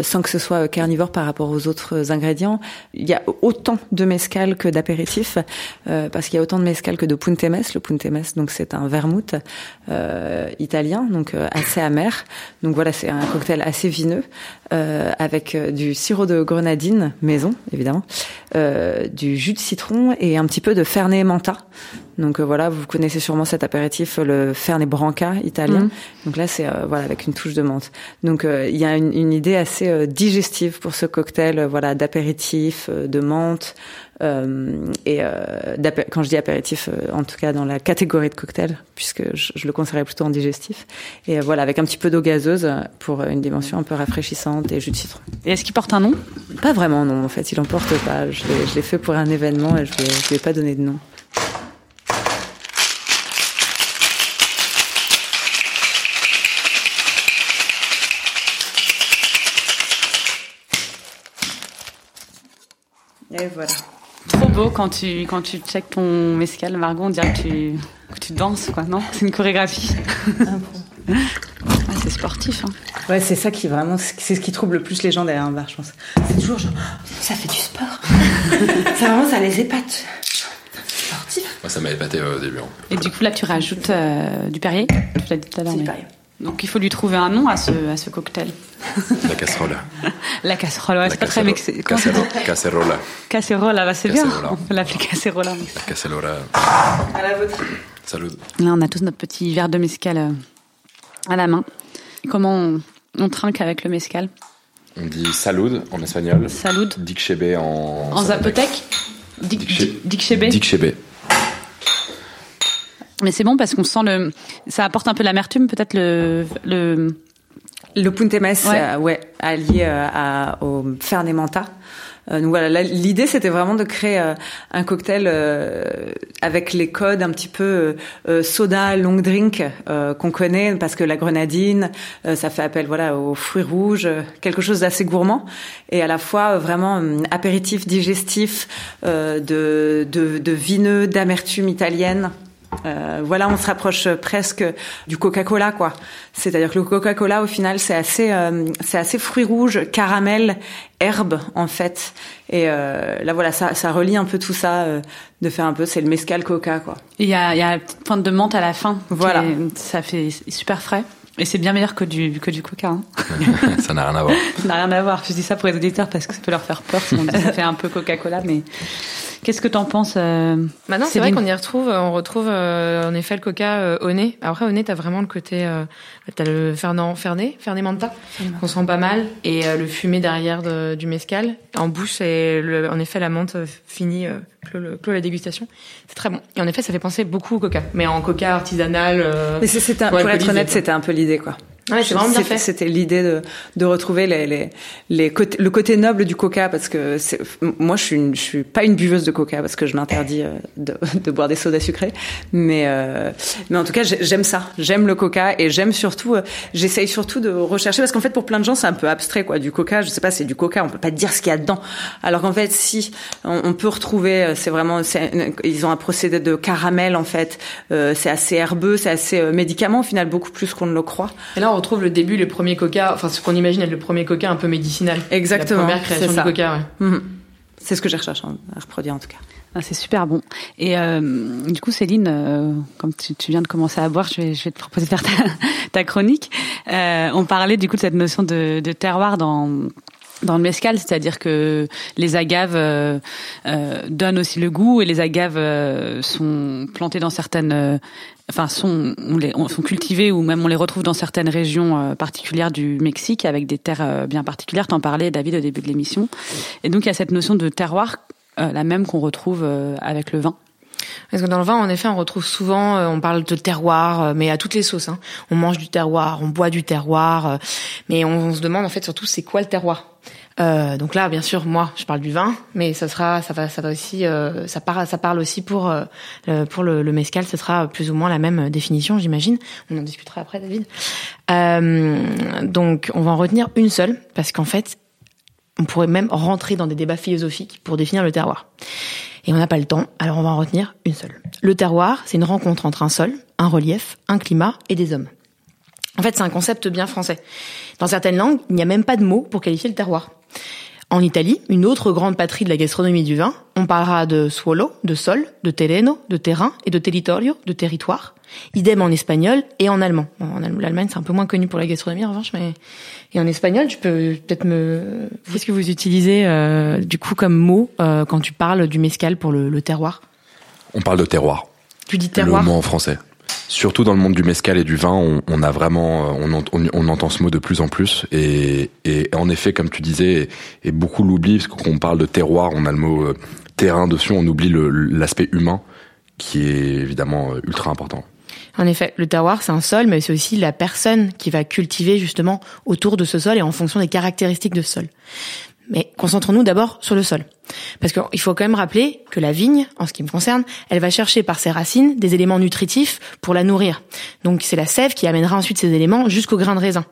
sans que ce soit carnivore par rapport aux autres ingrédients. Il y a autant de mezcal que d'apéritifs, parce qu'il y a autant de mezcal que de puntemes. Le puntemes, donc c'est un vermouth italien, donc assez amer. Donc voilà, c'est un cocktail assez vineux. Avec du sirop de grenadine maison évidemment, du jus de citron et un petit peu de fernet menta. Donc voilà, vous connaissez sûrement cet apéritif, le Fernet Branca italien. Mhm. Donc là, c'est voilà avec une touche de menthe. Donc il y a une, une idée assez digestive pour ce cocktail, voilà d'apéritif, de menthe. Euh, et euh, quand je dis apéritif, euh, en tout cas dans la catégorie de cocktail, puisque je, je le conseillerais plutôt en digestif. Et voilà, avec un petit peu d'eau gazeuse pour une dimension un peu rafraîchissante et jus de citron. Et est-ce qu'il porte un nom? Pas vraiment, non. En fait, il en porte pas. Je l'ai fait pour un événement et je ne lui ai pas donné de nom. Et voilà. Trop beau quand tu quand tu checkes ton mescal, Margot, on dirait que tu, que tu danses, quoi, non? C'est une chorégraphie. ah, c'est sportif. Hein. Ouais, c'est ça qui vraiment, c'est ce qui trouble le plus les gens derrière un bar, je pense. C'est toujours genre, ça fait du sport. ça vraiment, ça les épate. Sportif. Moi, ça m'a épaté euh, au début. Hein. Et du coup, là, tu rajoutes euh, du Perrier? Tu l'as dit tout à l'heure. C'est mais... Perrier. Donc il faut lui trouver un nom à ce, à ce cocktail. La casserole. La casserole, ouais, c'est pas très mixé. Casserole. Casserola. Casserola, bah c'est bien. On peut l'appeler casserola. La casserola. À la vôtre. Salut. Là, on a tous notre petit verre de mescal euh, à la main. Comment on, on trinque avec le mescal? On dit salud en espagnol. Salud. Dikchebe en. En dik- Dikchebe Dikchebe. Mais c'est bon parce qu'on sent le. Ça apporte un peu l'amertume, peut-être le. le... Le punte mes, Ouais. euh, ouais, allié euh, à, au Fernet Menta. Euh, donc voilà, là, l'idée c'était vraiment de créer euh, un cocktail euh, avec les codes un petit peu soda, long drink euh, qu'on connaît parce que la grenadine, euh, ça fait appel voilà aux fruits rouges, euh, quelque chose d'assez gourmand et à la fois euh, vraiment euh, apéritif, digestif, euh, de, de, de vineux, d'amertume italienne. Euh, voilà, on se rapproche presque du Coca-Cola, quoi. C'est-à-dire que le Coca-Cola, au final, c'est assez, euh, c'est assez fruits rouges, caramel, herbe, en fait. Et euh, là, voilà, ça, ça relie un peu tout ça, euh, de faire un peu, c'est le mescal Coca, quoi. Il y a, il y a une petite pointe de menthe à la fin. Voilà. est- ça fait super frais. Et c'est bien meilleur que du, que du coca. Hein. ça n'a rien à voir. Ça n'a rien à voir. Je dis ça pour les auditeurs parce que ça peut leur faire peur. si on dit que ça fait un peu Coca-Cola. Mais qu'est-ce que t'en penses euh, Maintenant, c'est vrai qu'on y retrouve, on retrouve euh, en effet le coca euh, au nez. Après, au nez, t'as vraiment le côté, euh, t'as le Fernand Fernet, Fernet Manta, qu'on sent pas mal, et euh, le fumé derrière de- du mescal. En bouche, c'est le- en effet la menthe finit, euh, clôt, le- clôt la dégustation. C'est très bon. Et en effet, ça fait penser beaucoup au coca, mais en coca artisanal. euh, Mais c'est, c'est un- pour être honnête, c'était un peu l'idée, quoi. Ouais, c'est vraiment bien C'était- fait. C'était l'idée de, de retrouver les, les, les côtés, le côté noble du coca parce que moi je suis une, je suis pas une buveuse de coca parce que je m'interdis euh, de, de boire des sodas sucrés. Mais euh, mais en tout cas j'ai- j'aime ça. J'aime le coca et j'aime surtout euh, j'essaye surtout de rechercher parce qu'en fait pour plein de gens c'est un peu abstrait quoi. Du coca je sais pas c'est du coca on peut pas dire ce qu'il y a dedans. Alors qu'en fait si on, on peut retrouver euh, c'est vraiment ils ont un procédé de caramel en fait. Euh, c'est assez herbeux c'est assez médicament au final beaucoup plus qu'on ne le croit. Et là, on retrouve le début, le premier coca, enfin ce qu'on imagine être le premier coca un peu médicinal. Exactement, La première création c'est du coca, ouais. Mhm. C'est ce que je recherche hein, à reproduire en tout cas. Ah, C'est super bon. Et euh, du coup, Céline, euh, comme tu, tu viens de commencer à boire, je vais, je vais te proposer de faire ta, ta chronique. Euh, on parlait du coup de cette notion de, de terroir dans dans le mescal, c'est-à-dire que les agaves euh, euh, donnent aussi le goût et les agaves euh, sont plantées dans certaines, euh, enfin sont on les on- sont cultivées ou même on les retrouve dans certaines régions euh, particulières du Mexique avec des terres euh, bien particulières. T'en parlais, David, au début de l'émission. Et donc il y a cette notion de terroir, euh, la même qu'on retrouve euh, avec le vin. Parce que dans le vin, en effet, on retrouve souvent, euh, on parle de terroir, mais à toutes les sauces. Hein. On mange du terroir, on boit du terroir, mais on, on se demande en fait surtout c'est quoi le terroir? Euh, donc là, bien sûr, moi, je parle du vin, mais ça sera, ça va, ça va aussi, euh, ça parle, ça parle aussi pour euh, pour le, le mezcal, ce sera plus ou moins la même définition, j'imagine. On en discutera après, David. Euh, donc, on va en retenir une seule, parce qu'en fait, on pourrait même rentrer dans des débats philosophiques pour définir le terroir. Et on n'a pas le temps, alors on va en retenir une seule. Le terroir, c'est une rencontre entre un sol, un relief, un climat et des hommes. En fait, c'est un concept bien français. Dans certaines langues, il n'y a même pas de mot pour qualifier le terroir. En Italie, une autre grande patrie de la gastronomie du vin, on parlera de suolo, de sol, de terreno, de terrain et de territorio, de territoire. Idem en espagnol et en allemand. Bon, en Allem- l'Allemagne, c'est un peu moins connu pour la gastronomie, en revanche, mais et en espagnol, tu peux peut-être me. Qu'est-ce que vous utilisez euh, du coup comme mot euh, quand tu parles du mescal pour le, le terroir? On parle de terroir. Tu dis terroir? Le mot en français. Surtout dans le monde du mescal et du vin, on, on a vraiment, on, on, on, entend ce mot de plus en plus. Et, et en effet, comme tu disais, et, beaucoup l'oublient, parce qu'on parle de terroir, on a le mot euh, terrain dessus, on oublie l'aspect humain, qui est évidemment euh, ultra important. En effet, le terroir, c'est un sol, mais c'est aussi la personne qui va cultiver justement autour de ce sol et en fonction des caractéristiques de ce sol. Mais concentrons-nous d'abord sur le sol. Parce qu'il faut quand même rappeler que la vigne, en ce qui me concerne, elle va chercher par ses racines des éléments nutritifs pour la nourrir. Donc c'est la sève qui amènera ensuite ces éléments jusqu'au grain de raisin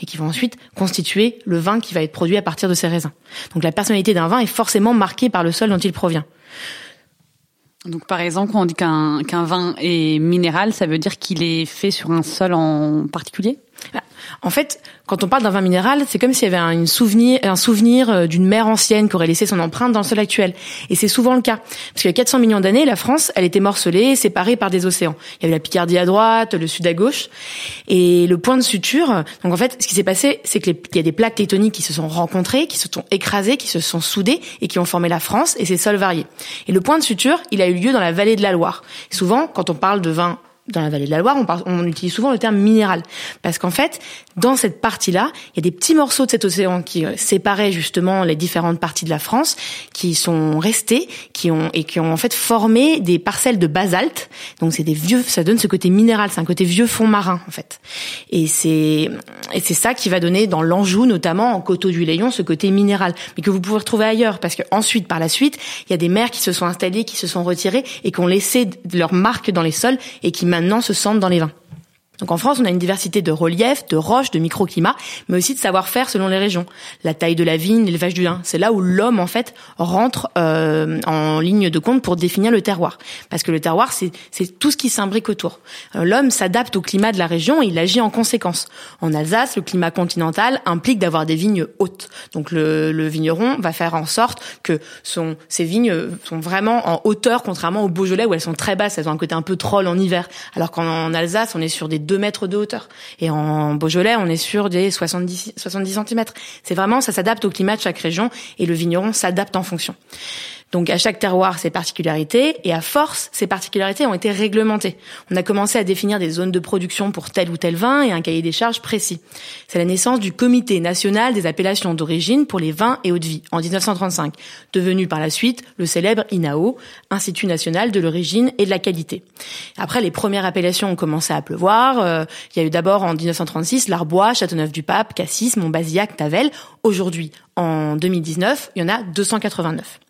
et qui vont ensuite constituer le vin qui va être produit à partir de ces raisins. Donc la personnalité d'un vin est forcément marquée par le sol dont il provient. Donc par exemple, quand on dit qu'un vin est minéral, ça veut dire qu'il est fait sur un sol en particulier? En fait, quand on parle d'un vin minéral, c'est comme s'il y avait un souvenir, un souvenir euh, d'une mer ancienne qui aurait laissé son empreinte dans le sol actuel. Et c'est souvent le cas. Parce qu'il y a 400 millions d'années, la France, elle était morcelée, séparée par des océans. Il y avait la Picardie à droite, le sud à gauche. Et le point de suture, donc en fait, ce qui s'est passé, c'est qu'il y a des plaques tectoniques qui se sont rencontrées, qui se sont écrasées, qui se sont soudées et qui ont formé la France et ses sols variés. Et le point de suture, il a eu lieu dans la vallée de la Loire. souvent, quand on parle de vin dans la vallée de la Loire, on, on utilise souvent le terme minéral. Parce qu'en fait, dans cette partie-là, il y a des petits morceaux de cet océan qui euh, séparaient justement les différentes parties de la France, qui sont restés, qui ont, et qui ont en fait formé des parcelles de basalte. Donc c'est des vieux, ça donne ce côté minéral, c'est un côté vieux fond marin, en fait. Et c'est, et c'est ça qui va donner dans l'Anjou, notamment en coteau du Layon, ce côté minéral. Mais que vous pouvez retrouver ailleurs. Parce que ensuite, par la suite, il y a des mers qui se sont installées, qui se sont retirées et qui ont laissé leur marque dans les sols et qui maintenant se sentent dans les vins. Donc en France, on a une diversité de reliefs, de roches, de microclimats, mais aussi de savoir-faire selon les régions. La taille de la vigne, l'élevage du lin, c'est là où l'homme en fait rentre euh, en ligne de compte pour définir le terroir. Parce que le terroir, c'est tout ce qui s'imbrique autour. Euh, l'homme s'adapte au climat de la région et il agit en conséquence. En Alsace, le climat continental implique d'avoir des vignes hautes. Donc le, le, vigneron va faire en sorte que son, ces vignes sont vraiment en hauteur, contrairement au Beaujolais où elles sont très basses, elles ont un côté un peu troll en hiver. Alors qu'en Alsace, on est sur des 2 mètres de hauteur. Et en Beaujolais, on est sur des 70, 70 cm. C'est vraiment, ça s'adapte au climat de chaque région et le vigneron s'adapte en fonction. Donc à chaque terroir ses particularités et à force ces particularités ont été réglementées. On a commencé à définir des zones de production pour tel ou tel vin et un cahier des charges précis. C'est la naissance du Comité national des appellations d'origine pour les vins et eau de vie en 1935, devenu par la suite le célèbre INAO, Institut national de l'origine et de la qualité. Après les premières appellations ont commencé à pleuvoir, euh, il y a eu d'abord en 1936 l'Arbois, Châteauneuf-du-Pape, Cassis, Montbazillac, Tavel. Aujourd'hui, en 2019, il y en a 289.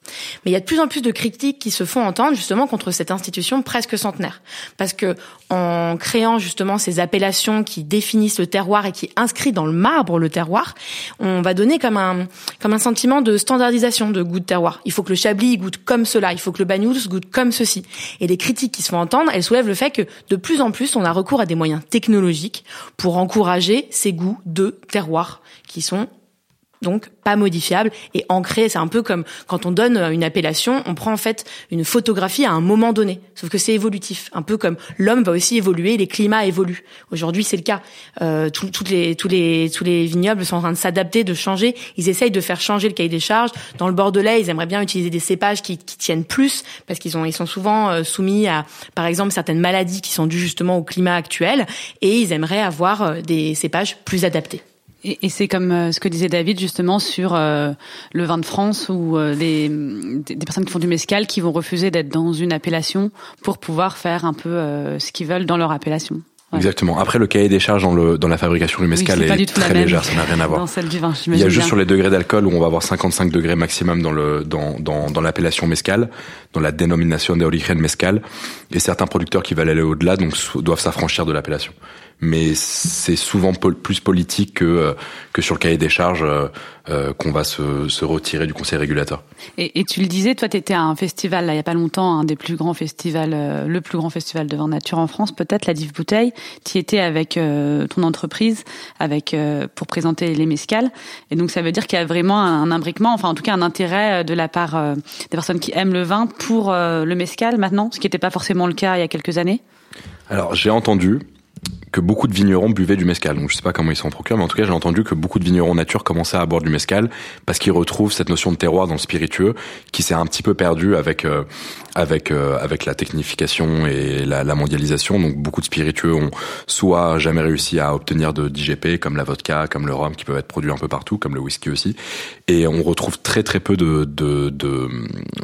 Mais il y a de plus en plus de critiques qui se font entendre justement contre cette institution presque centenaire. Parce que en créant justement ces appellations qui définissent le terroir et qui inscrivent dans le marbre le terroir, on va donner comme un, comme un sentiment de standardisation de goût de terroir. Il faut que le Chablis goûte comme cela, il faut que le Banyuls goûte comme ceci. Et les critiques qui se font entendre, elles soulèvent le fait que de plus en plus, on a recours à des moyens technologiques pour encourager ces goûts de terroir qui sont donc pas modifiable et ancré. C'est un peu comme quand on donne une appellation, on prend en fait une photographie à un moment donné, sauf que c'est évolutif. Un peu comme l'homme va aussi évoluer, les climats évoluent. Aujourd'hui, c'est le cas. Euh, les, tous les tous les vignobles sont en train de s'adapter, de changer. Ils essayent de faire changer le cahier des charges. Dans le Bordelais, ils aimeraient bien utiliser des cépages qui, qui tiennent plus parce qu'ils ils sont souvent euh, soumis à, par exemple, certaines maladies qui sont dues justement au climat actuel et ils aimeraient avoir euh, des cépages plus adaptés. Et, c'est comme euh, ce que disait David justement sur euh, le vin de France ou euh, des, personnes qui font du mescal qui vont refuser d'être dans une appellation pour pouvoir faire un peu ce qu'ils veulent dans leur appellation. Exactement. Après, le cahier des charges dans, le, dans la fabrication du mescal est, très légère, ça n'a rien à voir. Dans celle du vin, Il y a juste sur les degrés d'alcool où on va avoir 55 degrés maximum dans le dans, dans, dans l'appellation mescal, dans la dénomination d'origine mescal, et certains producteurs qui veulent aller au-delà donc doivent s'affranchir de l'appellation mais c'est souvent plus politique que, euh, que sur le cahier des charges euh, euh, qu'on va se, se, retirer du conseil régulateur. Et, et tu le disais, toi, tu étais à un festival, là, il y a pas longtemps, un des plus grands festivals, le plus grand festival de vin nature en France, peut-être, la Div Bouteille. Tu étais avec ton entreprise, avec pour présenter les mescales. Et donc, ça veut dire qu'il y a vraiment un, imbriquement, enfin, en tout cas, un intérêt de la part des personnes qui aiment le vin pour le mescal maintenant, ce qui n'était pas forcément le cas il y a quelques années? Alors, j'ai entendu, que beaucoup de vignerons buvaient du mescal. Donc je sais pas comment ils s'en procurent, mais en tout cas j'ai entendu que beaucoup de vignerons nature commençaient à boire du mescal parce qu'ils retrouvent cette notion de terroir dans le spiritueux qui s'est un petit peu perdu avec euh, avec euh, avec la technification et la, la, mondialisation. Donc beaucoup de spiritueux ont soit jamais réussi à obtenir de d'IGP comme la vodka, comme le rhum qui peuvent être produits un peu partout, comme le whisky aussi. Et on retrouve très très peu de de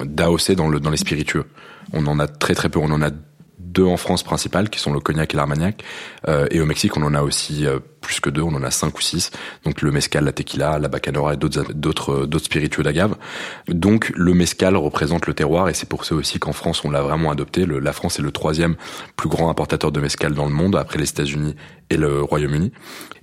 d'AOC dans le dans les spiritueux. On en a très très peu. On en a deux en France principales, qui sont le cognac et l'armagnac. Euh, et au Mexique, on en a aussi euh, plus que deux, on en a cinq ou six. Donc le mezcal, la tequila, la bacanora et d'autres d'autres d'autres spiritueux d'agave. Donc le mezcal représente le terroir et c'est pour ça aussi qu'en France on l'a vraiment adopté. Le, la France est le troisième plus grand importateur de mezcal dans le monde après les États-Unis et le Royaume-Uni.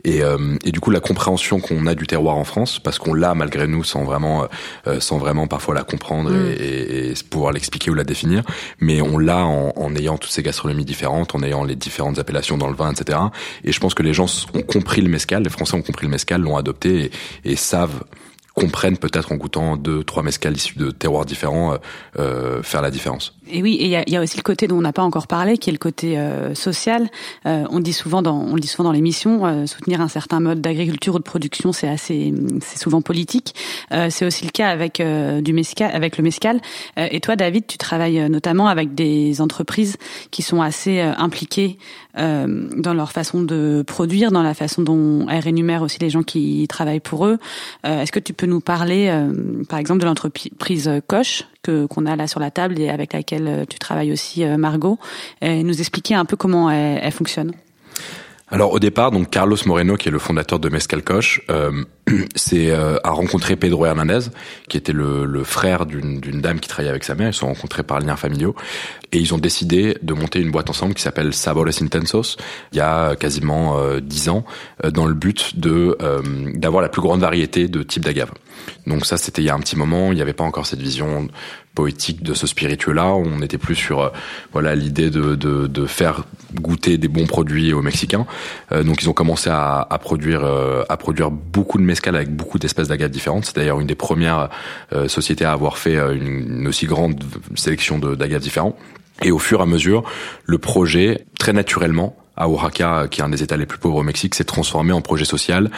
Et, euh, et, du coup la compréhension qu'on a du terroir en France, parce qu'on l'a malgré nous sans vraiment euh, sans vraiment parfois la comprendre mm. et, et, pouvoir l'expliquer ou la définir, mais on l'a en, en ayant toutes ces gastronomies différentes, en ayant les différentes appellations dans le vin, etc. Et je pense que les gens ont compris le mescal, les Français ont compris le mescal, l'ont adopté et savent comprennent peut-être en goûtant deux, trois mescals issus de terroirs différents, euh, euh, faire la différence. Et oui, et il y a, y a, aussi le côté dont on n'a pas encore parlé, qui est le côté euh, social. Euh, on dit souvent dans, on le dit souvent dans l'émission, euh, soutenir un certain mode d'agriculture ou de production, c'est assez, c'est souvent politique. c'est aussi le cas avec du mescal, avec le mescal. et toi, David, tu travailles notamment avec des entreprises qui sont assez impliquées dans leur façon de produire, dans la façon dont elles rémunèrent aussi les gens qui travaillent pour eux. Est-ce que tu peux nous parler, euh, par exemple, de l'entreprise Coche que qu'on a là sur la table et avec laquelle euh, tu travailles aussi, euh, Margot, et nous expliquer un peu comment elle, fonctionne. Alors au départ, donc Carlos Moreno, qui est le fondateur de Mescal Coche, euh, c'est a rencontré Pedro Hernandez, qui était le, le frère d'une dame qui travaillait avec sa mère. Ils se sont rencontrés par liens familiaux et ils ont décidé de monter une boîte ensemble qui s'appelle Sabores Intensos il y a quasiment dix ans, dans le but de d'avoir la plus grande variété de types d'agave. Donc ça, c'était il y a un petit moment. Il n'y avait pas encore cette vision poétique de ce spiritueux-là. On était plus sur euh, voilà l'idée de, de, de, faire goûter des bons produits aux Mexicains. Euh, donc ils ont commencé à, à produire euh, à produire beaucoup de mezcal avec beaucoup d'espèces d'agaves différentes. C'est d'ailleurs une des premières sociétés à avoir fait une, une aussi grande sélection d'agaves différents. Et au fur et à mesure, le projet, très naturellement, à Oaxaca, qui est un des États les plus pauvres au Mexique, s'est transformé en projet social.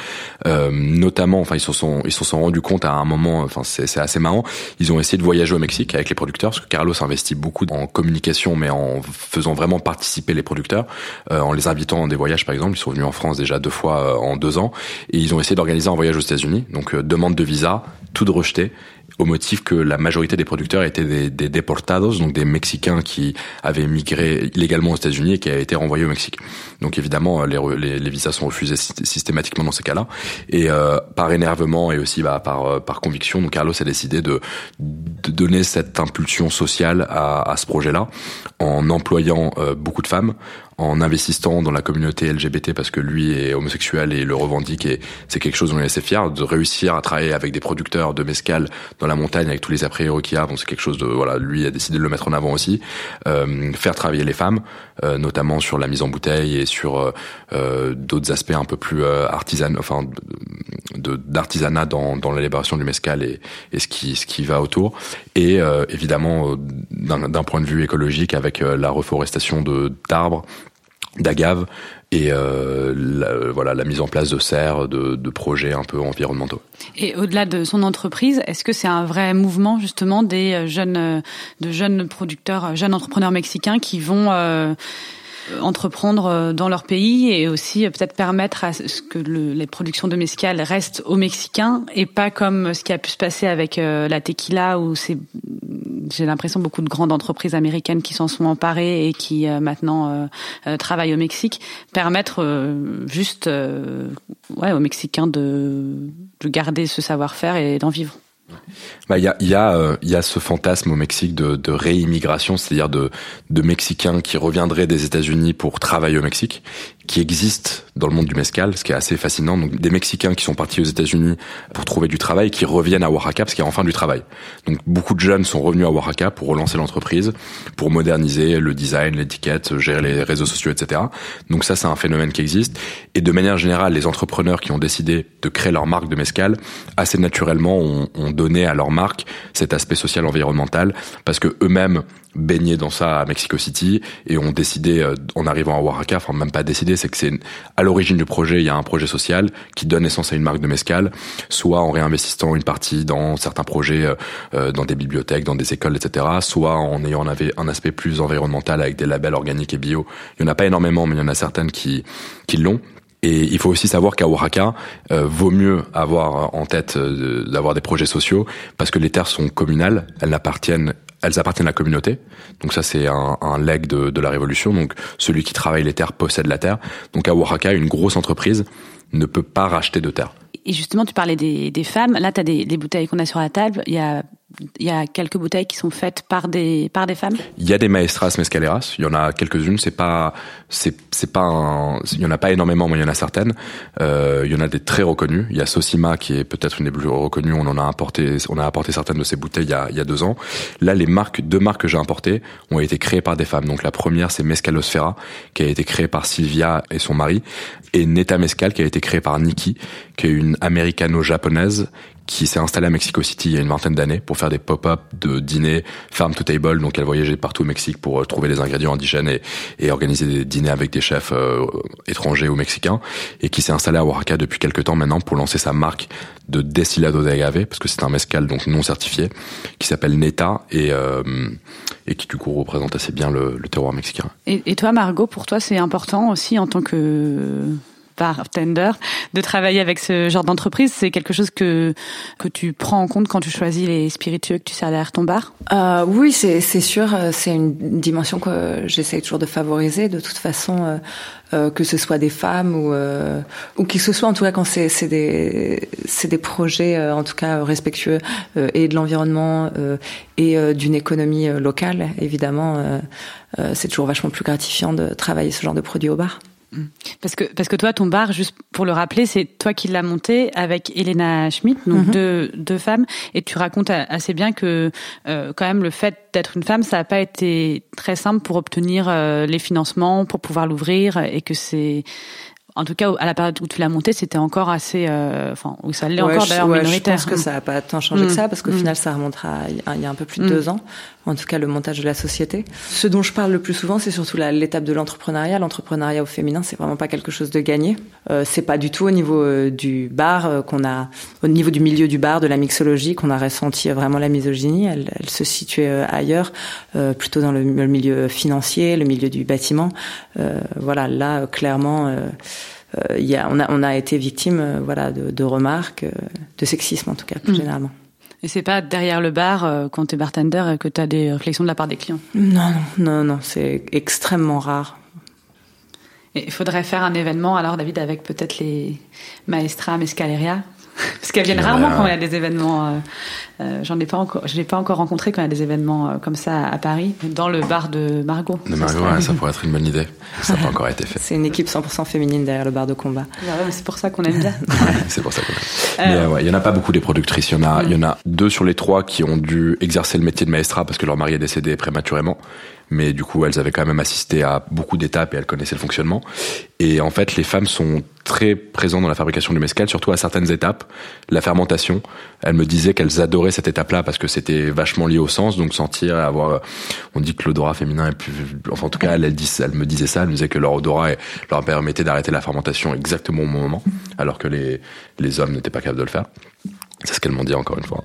Euh, notamment, enfin, ils se sont ils se sont rendus compte à un moment, enfin, c'est assez marrant. Ils ont essayé de voyager au Mexique avec les producteurs, parce que Carlos investit beaucoup en communication, mais en faisant vraiment participer les producteurs, euh, en les invitant dans des voyages, par exemple. Ils sont venus en France déjà deux fois euh, en deux ans, et ils ont essayé d'organiser un voyage aux États-Unis. Donc, euh, demande de visa, tout de rejeté au motif que la majorité des producteurs étaient des, des deportados, donc des Mexicains qui avaient migré illégalement aux États-Unis et qui avaient été renvoyés au Mexique. Donc évidemment, les, les, les visas sont refusés systématiquement dans ces cas-là. Et euh, par énervement et aussi bah, par, euh, par conviction, donc Carlos a décidé de, de donner cette impulsion sociale à, à ce projet-là en employant euh, beaucoup de femmes, en investissant dans la communauté LGBT parce que lui est homosexuel et le revendique et c'est quelque chose dont il est assez fier de réussir à travailler avec des producteurs de mescal dans la montagne avec tous les a priori qu'il y a donc c'est quelque chose de voilà lui a décidé de le mettre en avant aussi. Euh, faire travailler les femmes euh, notamment sur la mise en bouteille et sur euh, euh d'autres aspects un peu plus euh, artisan enfin d'artisanat dans, dans l'élaboration du mescal et, et ce qui ce qui va autour. Et évidemment d'un point de vue écologique avec la reforestation de d'arbres d'agave et euh, la, voilà la mise en place de serres, de, de projets un peu environnementaux. Et au-delà de son entreprise, est-ce que c'est un vrai mouvement justement des euh, jeunes, euh, de jeunes producteurs, euh, jeunes entrepreneurs mexicains qui vont euh, entreprendre dans leur pays et aussi peut-être permettre à ce que le, les productions de mescal restent aux Mexicains et pas comme ce qui a pu se passer avec la tequila où c'est j'ai l'impression beaucoup de grandes entreprises américaines qui s'en sont emparées et qui euh, maintenant euh, euh, travaillent au Mexique, permettre juste ouais, aux Mexicains de, de garder ce savoir-faire et d'en vivre. Bah, il y a, y, a, y a ce fantasme au Mexique de, de réimmigration, c'est-à-dire de, de Mexicains qui reviendraient des États-Unis pour travailler au Mexique qui existe dans le monde du mescal, ce qui est assez fascinant. Donc des Mexicains qui sont partis aux États-Unis pour trouver du travail, qui reviennent à Oaxaca parce qu'il y a enfin du travail. Donc beaucoup de jeunes sont revenus à Oaxaca pour relancer l'entreprise, pour moderniser le design, l'étiquette, gérer les réseaux sociaux, etc. Donc ça, c'est un phénomène qui existe. Et de manière générale, les entrepreneurs qui ont décidé de créer leur marque de mescal, assez naturellement, ont, ont donné à leur marque cet aspect social environnemental parce que eux-mêmes baignaient dans ça à Mexico City et ont décidé euh, en arrivant à Oaxaca, enfin même pas décidé, c'est que c'est à l'origine du projet, il y a un projet social qui donne naissance à une marque de mezcal, soit en réinvestissant une partie dans certains projets, euh, euh, dans des bibliothèques, dans des écoles, etc., soit en ayant un aspect plus environnemental avec des labels organiques et bio. Il y en a pas énormément, mais il y en a certaines qui qui l'ont. Et il faut aussi savoir qu'à Oaxaca, euh, vaut mieux avoir en tête euh, d'avoir des projets sociaux parce que les terres sont communales, elles appartiennent elles appartiennent à la communauté. Donc ça, c'est un, un leg de, de, la révolution. Donc celui qui travaille les terres possède la terre. Donc à Oaxaca, une grosse entreprise ne peut pas racheter de terres. Et justement, tu parlais des, des femmes. Là, tu as des, des bouteilles qu'on a sur la table. Il y a il y a quelques bouteilles qui sont faites par des par des femmes? Il y a des maestras mezcaleras. Il y en a quelques-unes. C'est pas c'est c'est pas il y en a pas énormément, mais il y en a certaines. Euh, il y en a des très reconnues. Il y a Sosima qui est peut-être une des plus reconnues. On en a apporté on a apporté certaines de ces bouteilles il y a il y a deux ans. Là, les marques deux marques que j'ai importées ont été créées par des femmes. Donc la première c'est Mescalosfera qui a été créée par Sylvia et son mari et Neta Mescal qui a été créée par Nikki qui est une américano-japonaise qui s'est installée à Mexico City il y a une vingtaine d'années pour faire des pop-up de dîners farm to table. Donc elle voyageait partout au Mexique pour euh, trouver les ingrédients indigènes et, organiser des dîners avec des chefs euh, étrangers ou mexicains. Et qui s'est installée à Oaxaca depuis quelques temps maintenant pour lancer sa marque de destilado de agave parce que c'est un mezcal donc non certifié qui s'appelle Neta et euh, et qui du coup représente assez bien le, terroir mexicain. Et toi Margot, pour toi c'est important aussi en tant que bartender, de travailler avec ce genre d'entreprise C'est quelque chose que que tu prends en compte quand tu choisis les spiritueux que tu sers derrière ton bar? Euh, Oui, c'est sûr. C'est une dimension que j'essaie toujours de favoriser. De toute façon, euh, euh, que ce soit des femmes ou euh, ou qui ce soit en tout cas quand c'est c'est des c'est des projets euh, en tout cas respectueux euh, et de l'environnement et d'une économie locale. Évidemment, c'est toujours vachement plus gratifiant de travailler ce genre de produits au bar. Parce que parce que toi ton bar juste pour le rappeler c'est toi qui l'as monté avec Elena Schmidt donc Mhm. deux deux femmes et tu racontes assez bien que euh, quand même le fait d'être une femme ça n'a pas été très simple pour obtenir euh, les financements pour pouvoir l'ouvrir et que c'est en tout cas à la période où tu l'as monté c'était encore assez euh, enfin où ça l'est Ouais, encore d'ailleurs ouais, minoritaire Je pense que ça n'a pas tant changé Mm. que ça, parce qu'au Mm. final, ça remontera à il y a- il y a un peu plus de Mm. deux ans. En tout cas, le montage de la société. Ce dont je parle le plus souvent, c'est surtout l'étape de l'entrepreneuriat. L'entrepreneuriat au féminin, c'est vraiment pas quelque chose de gagné. Euh, c'est pas du tout au niveau euh, du bar euh, qu'on a, au niveau du milieu du bar, de la mixologie, qu'on a ressenti euh, vraiment la misogynie. Elle, elle se situait ailleurs, euh, plutôt dans le, le milieu financier, le milieu du bâtiment. Euh, voilà, là, clairement. y a, on, a, on a été victime voilà, de, de remarques, euh, de sexisme en tout cas, plus Mm. généralement. Et c'est pas derrière le bar euh, quand tu es bartender que tu as des réflexions de la part des clients Non, non, non, non, c'est extrêmement rare. Et il faudrait faire un événement alors David avec peut-être les maestras mescaleria? Parce qu'elles viennent rarement quand il y a des événements euh, euh, j'en ai pas encore je l'ai pas encore rencontré quand il y a des événements euh, comme ça à Paris dans le bar de Margot De Ça Margot, ouais, ça pourrait être une bonne idée. Ça n'a pas encore été fait. C'est une équipe 100% féminine derrière le bar de combat. Ah ouais, c'est pour ça qu'on aime bien C'est pour ça qu'on a. Mais euh, ouais, il y en a pas beaucoup des productrices. Il y en a, il y en a deux sur les trois qui ont dû exercer le métier de maestra parce que leur mari est décédé prématurément. Mais du coup, elles avaient quand même assisté à beaucoup d'étapes et elles connaissaient le fonctionnement. Et en fait, les femmes sont très présentes dans la fabrication du mescal, surtout à certaines étapes. La fermentation. Elles me disaient qu'elles adoraient cette étape-là parce que c'était vachement lié au sens, donc sentir, avoir. On dit que l'odorat féminin est plus. Enfin, en tout cas, elles, me disaient ça. Elles me disaient que leur odorat leur permettait d'arrêter la fermentation exactement au moment, alors que les les hommes n'étaient pas capables de le faire. C'est ce qu'elles m'ont dit encore une fois.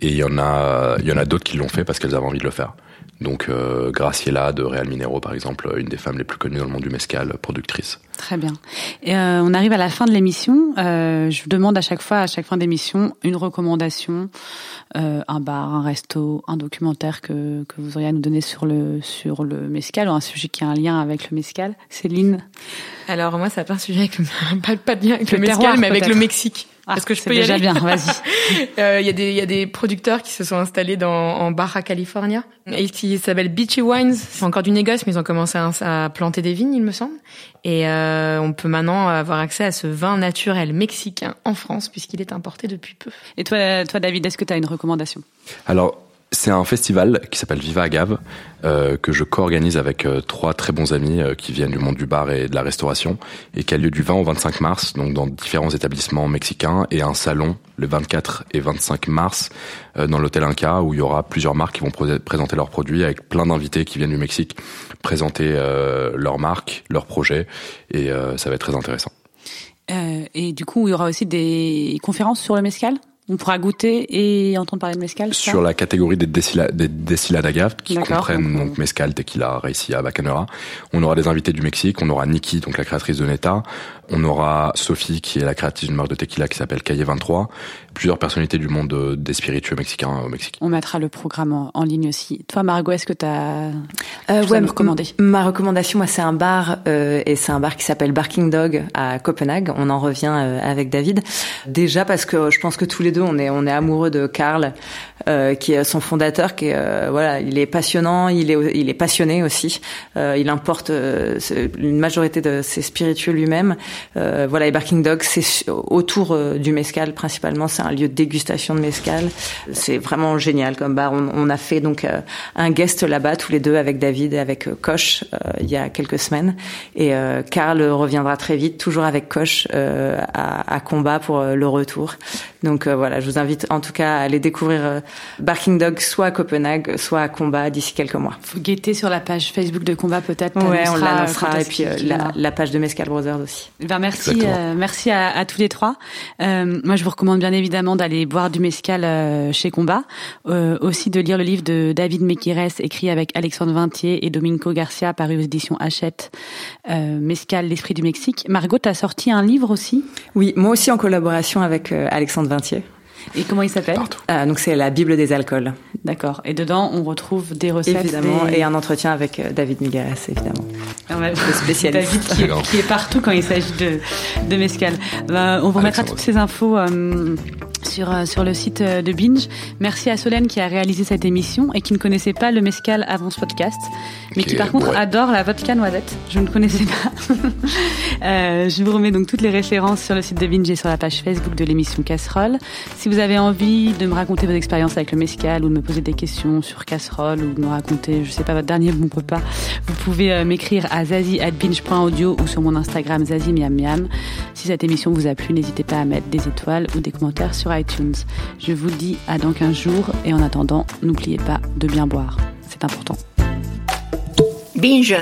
Et il y en a, il y en a d'autres qui l'ont fait parce qu'elles avaient envie de le faire. Donc euh, Graciela de Real Minero par exemple, une des femmes les plus connues dans le monde du mescal, productrice. très bien. Et euh, on arrive à la fin de l'émission. Euh, je vous demande à chaque fois à chaque fin d'émission une recommandation euh, un bar un resto un documentaire que que vous auriez à nous donner sur le sur le mescal ou un sujet qui a un lien avec le mescal. Céline. Alors moi, ça n'a pas un sujet avec le, pas, pas de lien avec le, Le mescal, terroir, mais avec le Mexique. Ah, Est-ce que je c'est peux y déjà aller bien vas-y Euh, Il y a des il y a des producteurs qui se sont installés dans en Baja California et qui s'appellent Beachy Wines. C'est encore du négoce, mais ils ont commencé à, à planter des vignes, il me semble. Et euh, on peut maintenant avoir accès à ce vin naturel mexicain en France puisqu'il est importé depuis peu. et toi toi David est-ce que tu as une recommandation? Alors C'est un festival qui s'appelle Viva Agave, euh, que je co-organise avec euh, trois très bons amis euh, qui viennent du monde du bar et de la restauration, et qui a lieu du 20 au 25 mars, donc dans différents établissements mexicains, et un salon le 24 et 25 mars dans l'hôtel Inca, où il y aura plusieurs marques qui vont présenter leurs produits, avec plein d'invités qui viennent du Mexique présenter leurs marques, leurs projets, et ça va être très intéressant. et du coup, il y aura aussi des conférences sur le mescal? On pourra goûter et entendre parler de mezcal. Sur la catégorie des, destillats des d'agave qui comprennent donc mezcal, tequila, raicilla, bacanora. On aura des invités du Mexique. On aura Nikki, donc la créatrice de Neta. On aura Sophie, qui est la créatrice d'une marque de tequila qui s'appelle Calle 23. Plusieurs personnalités du monde euh, des spiritueux mexicains au Mexique. On mettra le programme en, ligne aussi. Toi, Margot, est-ce que tu as euh, ouais, me recommander? Ma recommandation, moi, c'est un bar euh, et c'est un bar qui s'appelle Barking Dog à Copenhague. On en revient euh, avec David. Déjà parce que je pense que tous les deux, on est on est amoureux de Karl, euh, qui est son fondateur, qui est euh, voilà, il est passionnant, il est il est passionné aussi. Euh, il importe une majorité de ses spiritueux lui-même. Voilà, et Barking Dog, c'est autour du mescal principalement. C'est un lieu de dégustation de mescal. C'est vraiment génial comme bar. On, on a fait donc un guest là-bas tous les deux avec David et avec Koch il y a quelques semaines. Et Karl reviendra très vite, toujours avec Koch à, à combat pour le retour. Donc voilà, je vous invite en tout cas à aller découvrir Barking Dog soit à Copenhague, soit à Combat d'ici quelques mois. Faut guetter sur la page Facebook de Combat peut-être. Ouais, on l'annoncera euh, et puis euh, la, page de Mescal Brothers aussi. Ben merci, euh, merci à, tous les trois. moi, je vous recommande bien évidemment d'aller boire du mescal chez Combat, aussi de lire le livre de David Mequires écrit avec Alexandre Vintier et Domenico Garcia paru aux éditions Hachette, Mescal, l'esprit du Mexique. Margot, as sorti un livre aussi? Oui, moi aussi en collaboration avec Alexandre Vintier. Et comment il s'appelle ah, Donc c'est la Bible des alcools. D'accord. Et dedans, on retrouve des recettes. Évidemment, et un entretien avec euh, David Migueres, évidemment. le spécialiste. David qui est, partout quand il s'agit de, de mescal. Bah, on vous mettra toutes ces infos euh, sur, euh, sur le site de Binge. Merci à Solène qui a réalisé cette émission et qui ne connaissait pas le mescal avant ce podcast, mais qui par contre adore la vodka noisette. Je ne connaissais pas. je vous remets donc toutes les références sur le site de Binge et sur la page Facebook de l'émission Casserole. Si vous avez envie de me raconter vos expériences avec le mescal ou de me poser des questions sur casserole ou de me raconter, je sais pas, votre dernier bon repas, vous pouvez euh, m'écrire à zazie.binge.audio ou sur mon Instagram zazie miam miam. Si cette émission vous a plu, n'hésitez pas à mettre des étoiles ou des commentaires iTunes. Je vous dis à dans 15 jours et en attendant, n'oubliez pas de bien boire. C'est important. Binge